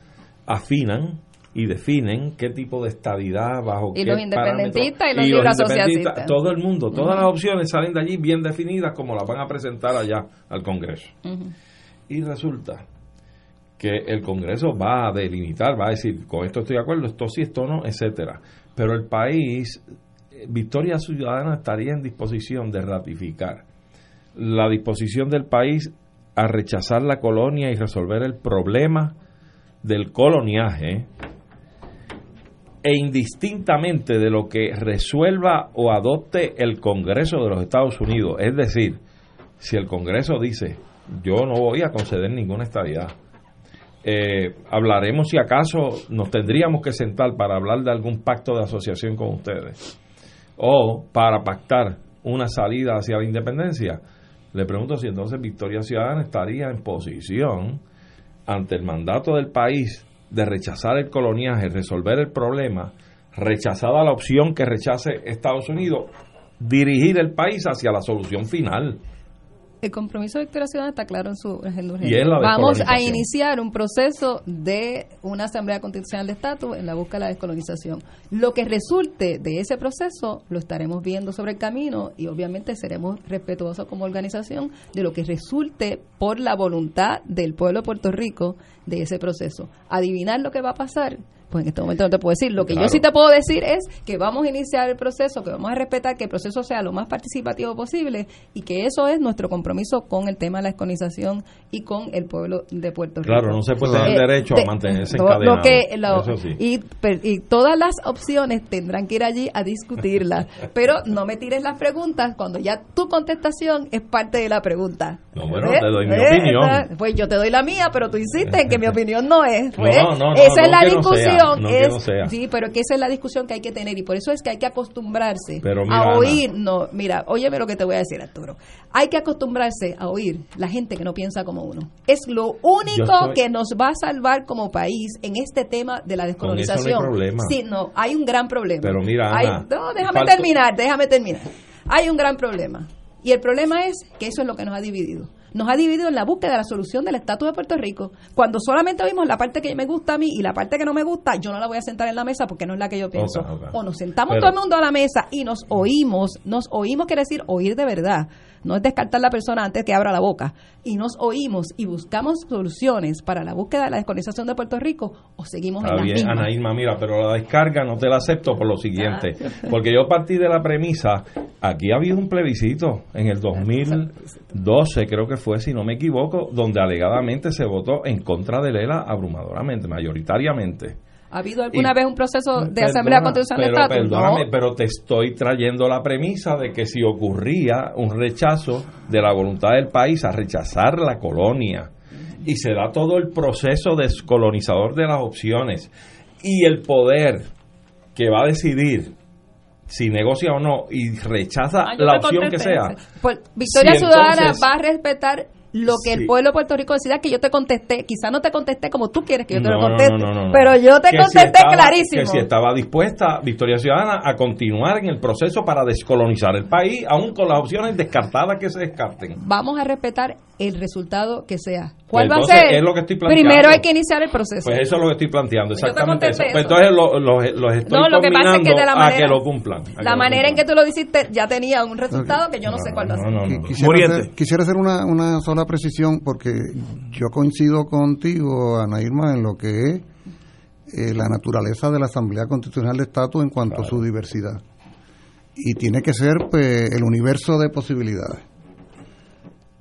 afinan y definen qué tipo de estadidad bajo y los independentistas y los, asociacionistas todo el mundo todas las opciones salen de allí bien definidas como las van a presentar allá al Congreso y resulta que el Congreso va a delimitar, va a decir, con esto estoy de acuerdo, esto sí, esto no, etcétera. Pero el país, eh, Victoria Ciudadana estaría en disposición de ratificar la disposición del país a rechazar la colonia y resolver el problema del coloniaje e indistintamente de lo que resuelva o adopte el Congreso de los Estados Unidos. Es decir, si el Congreso dice yo no voy a conceder ninguna estadidad. Eh, hablaremos si acaso nos tendríamos que sentar para hablar de algún pacto de asociación con ustedes o para pactar una salida hacia la independencia. Le pregunto si entonces Victoria Ciudadana estaría en posición ante el mandato del país de rechazar el coloniaje, resolver el problema, rechazada la opción que rechace Estados Unidos, dirigir el país hacia la solución final el compromiso de Victoria Ciudadana está claro en su agenda Vamos a iniciar un proceso de una Asamblea Constitucional de Estatus en la búsqueda de la descolonización. Lo que resulte de ese proceso lo estaremos viendo sobre el camino y obviamente seremos respetuosos como organización de lo que resulte por la voluntad del pueblo de Puerto Rico de ese proceso. Adivinar lo que va a pasar pues en este momento no te puedo decir. Lo que yo sí te puedo decir es que vamos a iniciar el proceso, que vamos a respetar que el proceso sea lo más participativo posible y que eso es nuestro compromiso con el tema de la descolonización y con el pueblo de Puerto Rico. Claro, no se puede tener eh, derecho a mantenerse encadenado. y, y, todas las opciones tendrán que ir allí a discutirlas. pero no me tires las preguntas cuando ya tu contestación es parte de la pregunta. No, bueno, te doy mi opinión. Pues yo te doy la mía, pero tú insistes en que mi opinión no es. Pues, esa es la discusión discusión es, sí, pero que esa es la discusión que hay que tener y por eso es que hay que acostumbrarse a oír, no, mira, óyeme lo que te voy a decir, Arturo. Hay que acostumbrarse a oír la gente que no piensa como uno. Es lo único que nos va a salvar como país en este tema de la descolonización. no hay problema. Sí, no, hay un gran problema. Pero mira, no, déjame terminar, déjame terminar. Hay un gran problema. Y el problema es que eso es lo que nos ha dividido nos ha dividido en la búsqueda de la solución del estatus de Puerto Rico. Cuando solamente vimos la parte que me gusta a mí y la parte que no me gusta, yo no la voy a sentar en la mesa porque no es la que yo pienso. O nos sentamos todo el mundo a la mesa y nos oímos, nos oímos quiere decir oír de verdad no es descartar la persona antes que abra la boca, y nos oímos y buscamos soluciones para la búsqueda de la descolonización de Puerto Rico, o seguimos en la bien, Ana Irma, mira, pero la descarga no te la acepto por lo siguiente, ah. porque yo partí de la premisa, aquí ha habido un plebiscito en el 2012, creo que fue, si no me equivoco, donde alegadamente se votó en contra de Lela abrumadoramente, mayoritariamente. ¿Ha habido alguna vez un proceso de Asamblea Constitucional de Estatus? Perdóname, pero te estoy trayendo la premisa de que si ocurría un rechazo de la voluntad del país a rechazar la colonia y se da todo el proceso descolonizador de las opciones y el poder que va a decidir si negocia o no y rechaza ah, la opción que sea. Pues, Victoria Ciudadana va a respetar lo que el pueblo de Puerto Rico decida que yo te contesté, quizá no te contesté como tú quieres que yo te lo conteste, pero yo te contesté clarísimo. Que si estaba dispuesta Victoria Ciudadana a continuar en el proceso para descolonizar el país, aún con las opciones descartadas que se descarten. Vamos a respetar el resultado que sea. ¿Cuál va a ser? Es lo que estoy Primero hay que iniciar el proceso. Pues eso es lo que estoy planteando, exactamente eso. Pues entonces los estoy no, lo que pasa es que de la manera, a que lo cumplan. La manera en que tú lo hiciste ya tenía un resultado que yo no, sé cuál va a ser. Quisiera hacer, quisiera hacer una, una sola precisión porque yo coincido contigo, Ana Irma, en lo que es eh, la naturaleza de la Asamblea Constitucional de Estatus en cuanto a su diversidad. Y tiene que ser pues, el universo de posibilidades.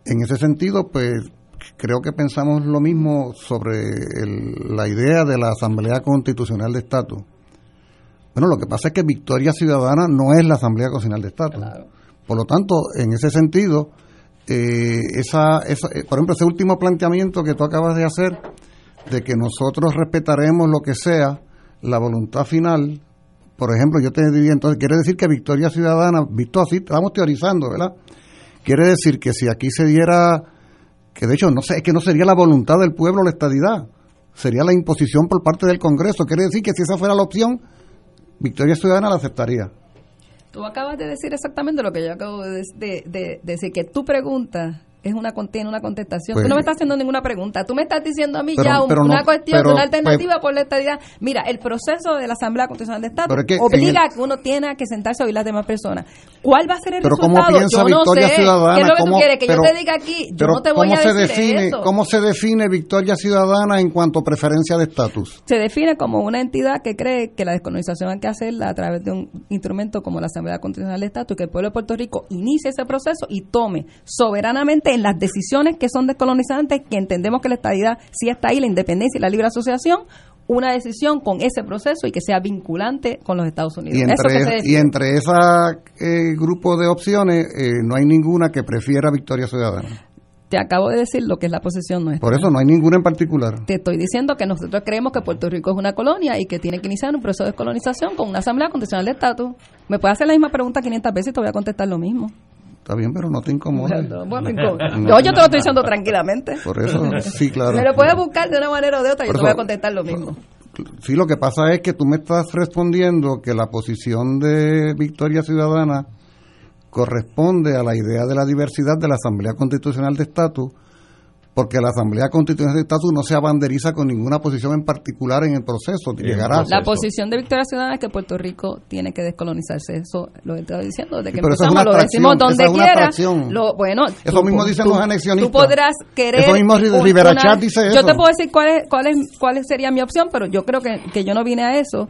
En ese sentido, pues creo que pensamos lo mismo sobre la idea de la Asamblea Constitucional de Estatus. Bueno, lo que pasa es que Victoria Ciudadana no es la Asamblea Constitucional de Estatus. Por lo tanto, en ese sentido, eh, esa, esa, eh, por ejemplo, ese último planteamiento que tú acabas de hacer, de que nosotros respetaremos lo que sea la voluntad final, por ejemplo, yo te diría entonces, quiere decir que Victoria Ciudadana, visto así, estamos teorizando, ¿verdad? Quiere decir que si aquí se diera, que de hecho no sé, es que no sería la voluntad del pueblo la estadidad, sería la imposición por parte del Congreso. Quiere decir que si esa fuera la opción, Victoria Ciudadana la aceptaría. Tú acabas de decir exactamente lo que yo acabo de, de decir, que tu pregunta es una contiene una contestación. tú no me pues, estás haciendo ninguna pregunta. Tú me estás diciendo a mí ya una cuestión, una pues, alternativa por la estadidad. Mira, el proceso de la Asamblea Constitucional de Estado obliga a que uno tiene que sentarse a oír las demás personas. ¿Cuál va a ser el pero resultado? ¿cómo piensa yo Victoria no sé. Ciudadana? ¿Qué es lo que tú quieres? Que yo te diga aquí, yo no te voy a decir define, eso. ¿Cómo se define Victoria Ciudadana en cuanto a preferencia de estatus? Se define como una entidad que cree que la descolonización hay que hacerla a través de un instrumento como la Asamblea Constitucional de Estado y que el pueblo de Puerto Rico inicie ese proceso y tome soberanamente en las decisiones que son descolonizantes, que entendemos que la estadidad sí está ahí, la independencia y la libre asociación, una decisión con ese proceso y que sea vinculante con los Estados Unidos. Y entre, ese eh, grupo de opciones eh, no hay ninguna que prefiera Victoria Ciudadana. Te acabo de decir lo que es la posición nuestra. Por eso no hay ninguna en particular. Te estoy diciendo que nosotros creemos que Puerto Rico es una colonia y que tiene que iniciar un proceso de descolonización con una asamblea constitucional de estatus. Me puedes hacer la misma pregunta 500 veces y te voy a contestar lo mismo. Está bien, pero no te incomoda. yo, yo te lo estoy diciendo tranquilamente. Por eso, sí, claro. Me lo puedes buscar de una manera o de otra y yo te voy a contestar lo mismo. Sí, lo que pasa es que tú me estás respondiendo que la posición de Victoria Ciudadana corresponde a la idea de la diversidad de la Asamblea Constitucional de Estatus porque la Asamblea Constitucional de Estatus no se abanderiza con ninguna posición en particular en el proceso. Llegará la posición de Victoria Ciudadana es que Puerto Rico tiene que descolonizarse. Eso lo he estado diciendo desde que empezamos, lo decimos donde quiera. Lo, bueno, eso mismo dicen los anexionistas. Tú podrás querer. Eso mismo Rivera Chat dice eso. Yo te puedo decir cuál es, cuál es, cuál sería mi opción, pero yo creo que, que yo no vine a eso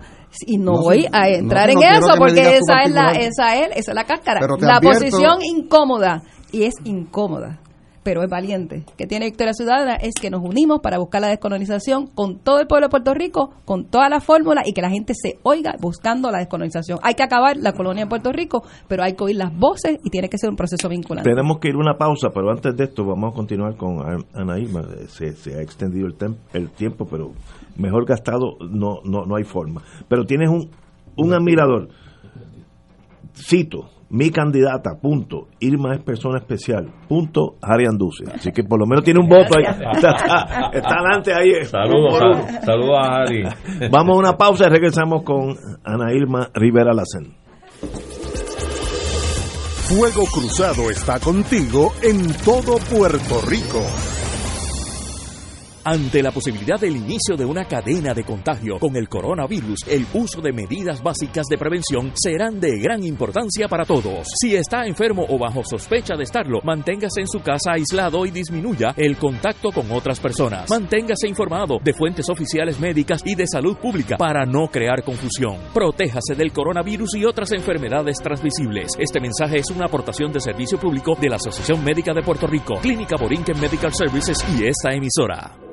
y no, voy a entrar en eso porque esa es la esa es esa es la cáscara la posición incómoda y es incómoda pero es valiente. Que tiene Victoria Ciudadana es que nos unimos para buscar la descolonización con todo el pueblo de Puerto Rico, con toda la fórmula y que la gente se oiga buscando la descolonización. Hay que acabar la colonia en Puerto Rico, pero hay que oír las voces y tiene que ser un proceso vinculante. Tenemos que ir a una pausa, pero antes de esto vamos a continuar con Anaíma. Se, se ha extendido el, el tiempo, pero mejor gastado no, no, no hay forma. Pero tienes un, un admirador. Cito, mi candidata, punto, Irma es persona especial, punto, Harry Anduce. Así que por lo menos tiene un voto ahí. Está, adelante ahí. Saludos, saludos a Harry. Vamos a una pausa y regresamos con Ana Irma Rivera Lacen. Fuego Cruzado está contigo en todo Puerto Rico. Ante la posibilidad del inicio de una cadena de contagio con el coronavirus, el uso de medidas básicas de prevención serán de gran importancia para todos. Si está enfermo o bajo sospecha de estarlo, manténgase en su casa aislado y disminuya el contacto con otras personas. Manténgase informado de fuentes oficiales médicas y de salud pública para no crear confusión. Protéjase del coronavirus y otras enfermedades transmisibles. Este mensaje es una aportación de servicio público de la Asociación Médica de Puerto Rico, Clínica Borinquen Medical Services y esta emisora.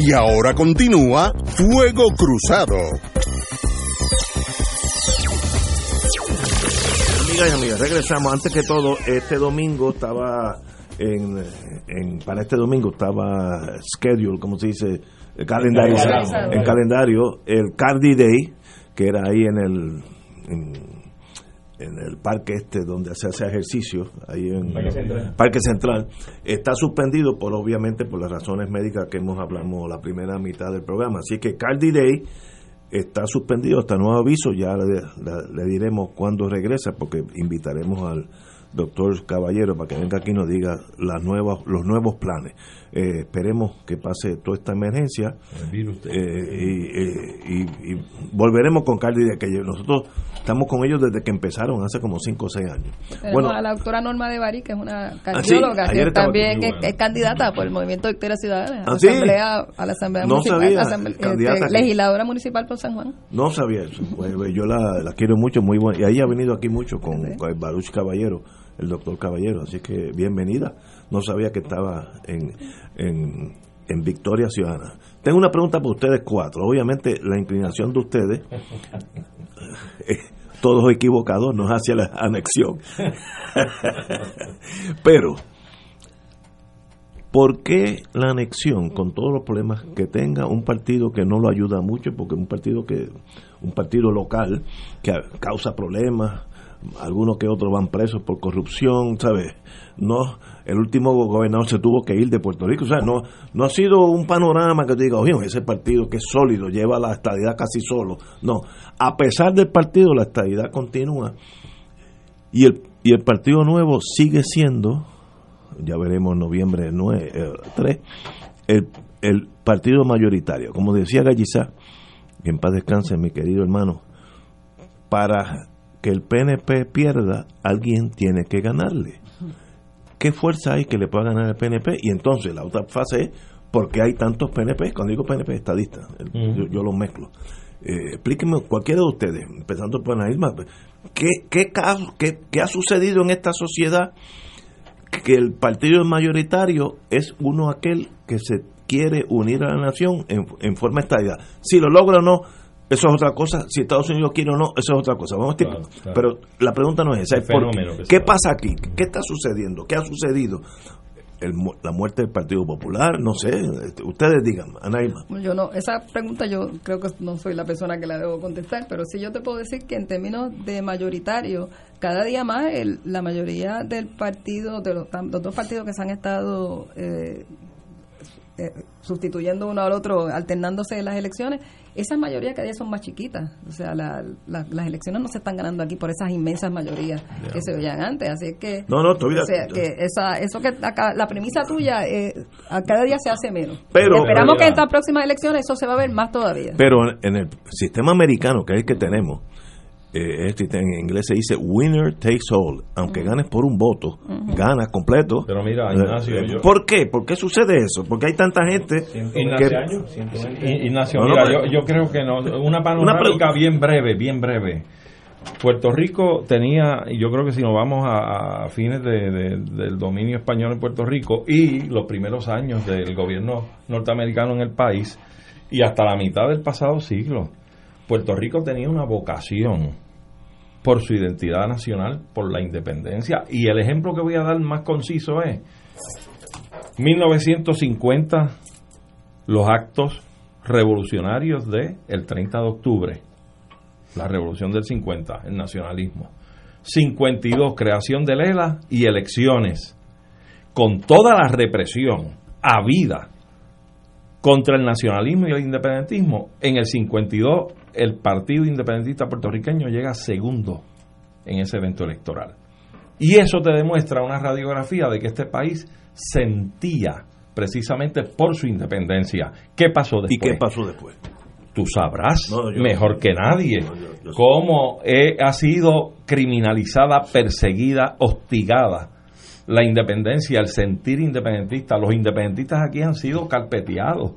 Y ahora continúa Fuego Cruzado. Amigas y amigas, regresamos. Antes que todo, este domingo estaba en, para este domingo estaba schedule, como se dice, el calendario, en calendario, el Cardi Day, que era ahí en el en el parque este donde se hace ejercicio, ahí en el Parque Central, está suspendido por obviamente por las razones médicas que hemos hablado la primera mitad del programa. Así que Cardi Day está suspendido hasta nuevo aviso, ya le diremos cuándo regresa, porque invitaremos al doctor Caballero para que venga aquí y nos diga las nuevas, los nuevos planes. Eh, esperemos que pase toda esta emergencia eh, y, volveremos con Cardi de que nosotros estamos con ellos desde que empezaron hace como 5 o 6 años. bueno, a la doctora Norma de Bari, que es una ah, cardióloga, que también es, candidata por el Movimiento de Victoria Ciudadana a, la a la Asamblea Municipal, este, legisladora municipal por San Juan. No sabía eso. Pues, yo la, quiero mucho, muy buena. Y ahí ha venido aquí mucho con, con Baruch Caballero el doctor Caballero. Así que bienvenida. No sabía que estaba en, en, Victoria Ciudadana. Tengo una pregunta para ustedes cuatro. Obviamente la inclinación de ustedes, eh, todos equivocados, no es hacia la anexión. Pero, ¿por qué la anexión, con todos los problemas que tenga, un partido que no lo ayuda mucho, porque un partido que un partido local que causa problemas, algunos que otros van presos por corrupción, ¿sabes? No, el último gobernador se tuvo que ir de Puerto Rico, o sea, no, no ha sido un panorama que te diga, oye, ese partido que es sólido, lleva la estabilidad casi solo. No, a pesar del partido, la estabilidad continúa. Y el, y el Partido Nuevo sigue siendo, ya veremos noviembre 9, 3, eh, el, el partido mayoritario. Como decía Gallizá, que en paz descanse mi querido hermano, para que el PNP pierda, alguien tiene que ganarle. ¿Qué fuerza hay que le pueda ganar el PNP? Y entonces la otra fase es, ¿por qué hay tantos PNP? Cuando digo PNP, estadistas, yo, yo los mezclo. eh, explíquenme, cualquiera de ustedes, empezando por Ana Irma, ¿qué, qué, caso, qué, qué ha sucedido en esta sociedad que el partido mayoritario es uno aquel que se quiere unir a la nación en, en forma estadía. Si lo logra o no, eso es otra cosa. Si Estados Unidos quiere o no, eso es otra cosa. Vamos Pero la pregunta no es esa. Es ¿Qué pasa aquí? ¿Qué está sucediendo? ¿Qué ha sucedido? El, la muerte del Partido Popular, no sé, este, ustedes digan, Anaima. Yo no, esa pregunta yo creo que no soy la persona que la debo contestar, pero sí yo te puedo decir que en términos de mayoritario, cada día más el, la mayoría del partido, de los, dos partidos que se han estado eh, eh, sustituyendo uno al otro, alternándose en las elecciones, esas mayorías cada día son más chiquitas. O sea, las elecciones no se están ganando aquí por esas inmensas mayorías que se veían antes. Así que, no, no, o sea, que esa, eso que la premisa tuya, eh, a cada día se hace menos. Pero, esperamos que en estas próximas elecciones eso se va a ver más todavía. Pero en el sistema americano, que es el que tenemos, eh, este, en inglés se dice winner takes all. Aunque ganes por un voto, ganas completo. Pero mira, Ignacio. Eh, ¿Por qué? ¿Por qué sucede eso? Porque hay tanta gente. Ignacio, mira, yo, creo que no. Una panorámica bien breve, bien breve. Puerto Rico tenía, y yo creo que si nos vamos a, fines del dominio español en Puerto Rico y los primeros años del gobierno norteamericano en el país, y hasta la mitad del pasado siglo, Puerto Rico tenía una vocación por su identidad nacional, por la independencia. Y el ejemplo que voy a dar más conciso es 1950, los actos revolucionarios de el 30 de octubre, la revolución del 50, el nacionalismo. 52, creación de Lela y elecciones, con toda la represión habida contra el nacionalismo y el independentismo. En el 52 el Partido Independentista Puertorriqueño llega segundo en ese evento electoral. Y eso te demuestra una radiografía de que este país sentía precisamente por su independencia. ¿Qué pasó después? ¿Y qué pasó después? Tú sabrás mejor que nadie cómo ha sido criminalizada, perseguida, hostigada la independencia, el sentir independentista. Los independentistas aquí han sido carpeteados,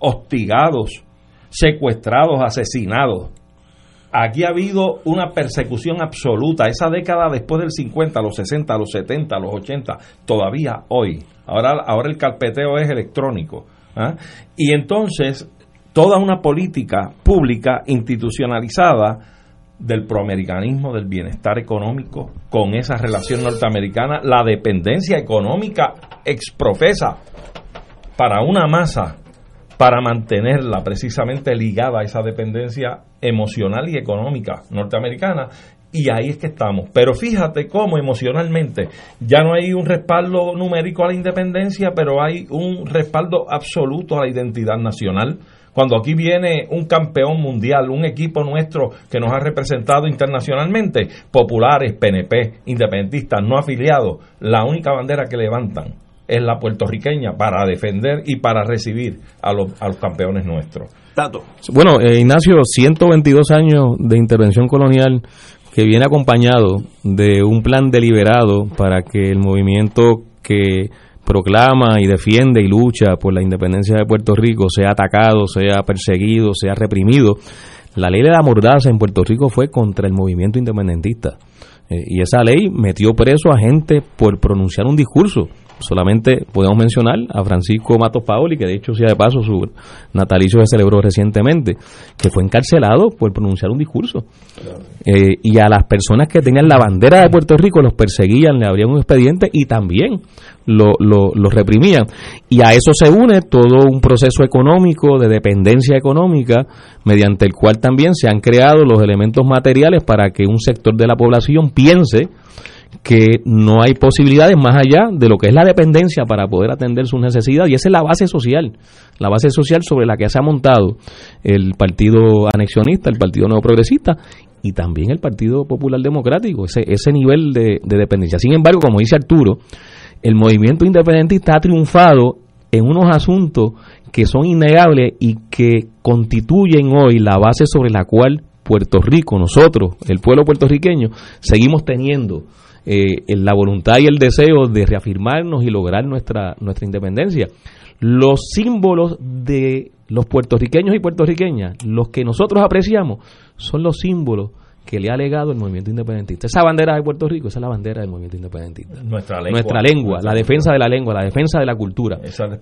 hostigados, secuestrados, asesinados. Aquí ha habido una persecución absoluta. Esa década después del 50, los 60, los 70, los 80, todavía hoy. Ahora, ahora el carpeteo es electrónico. ¿ah? Y entonces, toda una política pública institucionalizada del proamericanismo, del bienestar económico, con esa relación norteamericana, la dependencia económica exprofesa para una masa para mantenerla precisamente ligada a esa dependencia emocional y económica norteamericana. Y ahí es que estamos. Pero fíjate cómo emocionalmente ya no hay un respaldo numérico a la independencia, pero hay un respaldo absoluto a la identidad nacional. Cuando aquí viene un campeón mundial, un equipo nuestro que nos ha representado internacionalmente, populares, PNP, independentistas, no afiliados, la única bandera que levantan es la puertorriqueña para defender y para recibir a los, a los campeones nuestros. Tato. Bueno, eh, Ignacio, 122 años de intervención colonial que viene acompañado de un plan deliberado para que el movimiento que proclama y defiende y lucha por la independencia de Puerto Rico sea atacado, sea perseguido, sea reprimido. La ley de la mordaza en Puerto Rico fue contra el movimiento independentista. Eh, y esa ley metió preso a gente por pronunciar un discurso solamente podemos mencionar a Francisco Matos Paoli, que de hecho, sea de paso, su natalicio se celebró recientemente, que fue encarcelado por pronunciar un discurso. Eh, y a las personas que tenían la bandera de Puerto Rico los perseguían, le abrían un expediente y también los lo, reprimían. Y a eso se une todo un proceso económico, de dependencia económica, mediante el cual también se han creado los elementos materiales para que un sector de la población piense que no hay posibilidades más allá de lo que es la dependencia para poder atender sus necesidades y esa es la base social, la base social sobre la que se ha montado el Partido Anexionista, el Partido Nuevo Progresista y también el Partido Popular Democrático, ese, ese nivel de, de dependencia. Sin embargo, como dice Arturo, el movimiento independentista ha triunfado en unos asuntos que son innegables y que constituyen hoy la base sobre la cual Puerto Rico, nosotros, el pueblo puertorriqueño, seguimos teniendo eh, la voluntad y el deseo de reafirmarnos y lograr nuestra, nuestra independencia. Los símbolos de los puertorriqueños y puertorriqueñas, los que nosotros apreciamos, son los símbolos que le ha legado el movimiento independentista. Esa bandera de Puerto Rico, esa es la bandera del movimiento independentista. Nuestra lengua. Nuestra lengua, la defensa de la lengua, la defensa de la cultura.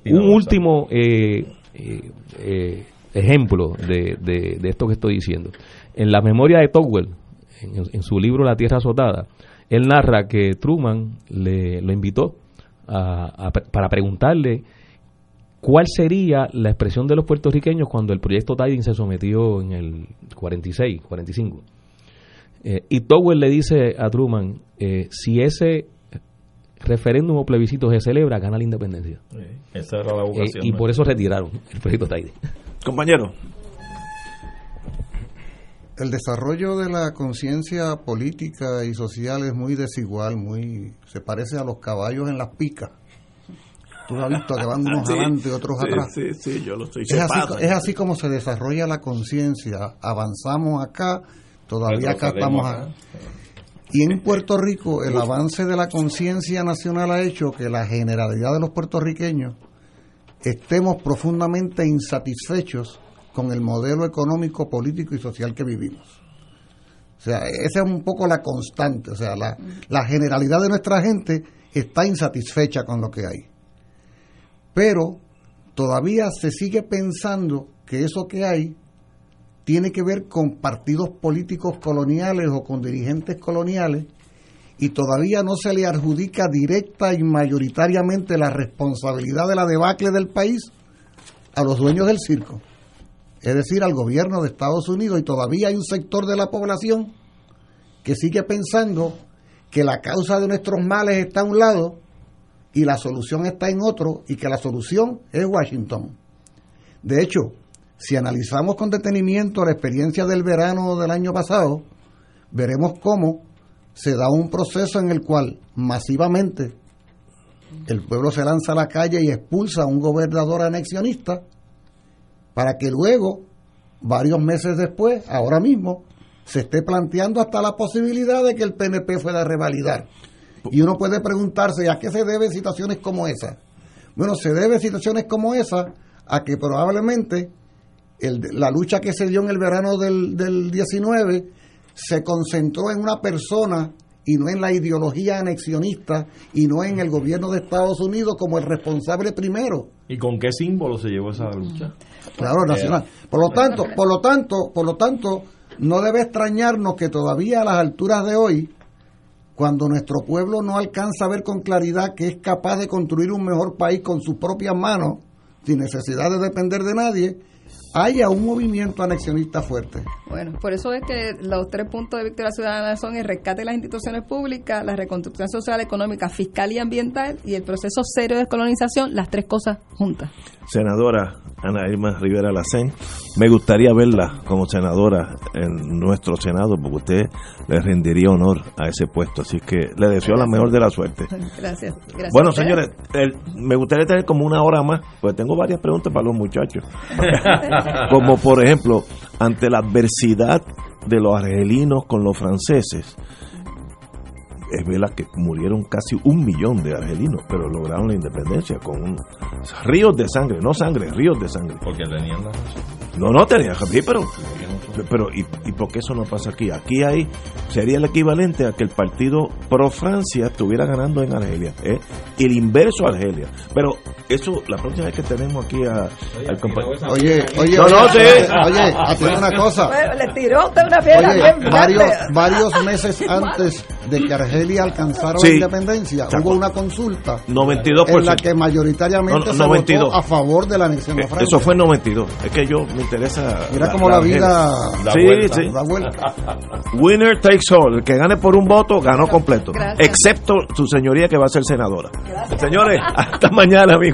Un último eh, eh, eh, ejemplo de, de, esto que estoy diciendo. En la memoria de Togwell, en, su libro La Tierra Azotada, él narra que Truman le, lo invitó para preguntarle cuál sería la expresión de los puertorriqueños cuando el proyecto Tiding se sometió en el 46, 45. Eh, y Towell le dice a Truman, eh, si ese referéndum o plebiscito se celebra, gana la independencia. esa era la eh, y por eso retiraron el proyecto Tiding. Compañero. El desarrollo de la conciencia política y social es muy desigual, muy se parece a los caballos en las picas Tú has visto que van unos adelante y otros atrás. Sí, sí, yo lo estoy es así, es así como se desarrolla la conciencia. Avanzamos acá, todavía acá estamos acá. Y en Puerto Rico el avance de la conciencia nacional ha hecho que la generalidad de los puertorriqueños estemos profundamente insatisfechos con el modelo económico, político y social que vivimos. O sea, esa es un poco la constante. O sea, la, generalidad de nuestra gente está insatisfecha con lo que hay pero todavía se sigue pensando que eso que hay tiene que ver con partidos políticos coloniales o con dirigentes coloniales y todavía no se le adjudica directa y mayoritariamente la responsabilidad de la debacle del país a los dueños del circo, es decir, al gobierno de Estados Unidos y todavía hay un sector de la población que sigue pensando que la causa de nuestros males está a un lado y la solución está en otro y que la solución es Washington. De hecho, si analizamos con detenimiento la experiencia del verano del año pasado, veremos cómo se da un proceso en el cual masivamente el pueblo se lanza a la calle y expulsa a un gobernador anexionista para que luego, varios meses después, ahora mismo, se esté planteando hasta la posibilidad de que el PNP pueda revalidar y uno puede preguntarse, ¿a qué se debe situaciones como esa? Bueno, se debe situaciones como esa a que probablemente la lucha que se dio en el verano del, del 19 se concentró en una persona y no en la ideología anexionista y no en el gobierno de Estados Unidos como el responsable primero. ¿Y con qué símbolo se llevó esa lucha? Claro, nacional. Por lo tanto, por lo tanto, por lo tanto, no debe extrañarnos que todavía a las alturas de hoy cuando nuestro pueblo no alcanza a ver con claridad que es capaz de construir un mejor país con sus propias manos, sin necesidad de depender de nadie, haya un movimiento anexionista fuerte. Bueno, por eso es que los tres puntos de Victoria Ciudadana son el rescate de las instituciones públicas, la reconstrucción social, económica, fiscal y ambiental y el proceso serio de descolonización, las tres cosas juntas. Senadora Ana Irma Rivera Lacén, me gustaría verla como senadora en nuestro Senado porque usted le rendiría honor a ese puesto, así que le deseo la mejor de la suerte. Gracias. gracias bueno, señores, me gustaría tener como una hora más, pues tengo varias preguntas para los muchachos. como por ejemplo, ante la adversidad de los argelinos con los franceses, es verdad que murieron casi un millón de argelinos, pero lograron la independencia con ríos de sangre, no sangre, ríos de sangre. Porque tenían la No, no tenían, pero pero ¿y, ¿y por qué eso no pasa aquí? Aquí hay sería el equivalente a que el partido pro Francia estuviera ganando en Argelia, ¿eh? el inverso a Argelia. Pero eso, la próxima vez que tenemos aquí a, al compañero. Oye, oye, no, no, sí. oye, oye, una cosa. le tiró usted una piedra oye, varios, varios meses antes de que Argelia alcanzara la independencia, hubo una consulta 92%. en la que mayoritariamente se votó a favor de la anexión de Francia. Eso fue en 92. Es que yo me interesa. Mira cómo la, vida da sí, vuelta, sí. Da vuelta. Winner takes all. El que gane por un voto ganó completo. Excepto su señoría que va a ser senadora. Señores, hasta mañana, amigos.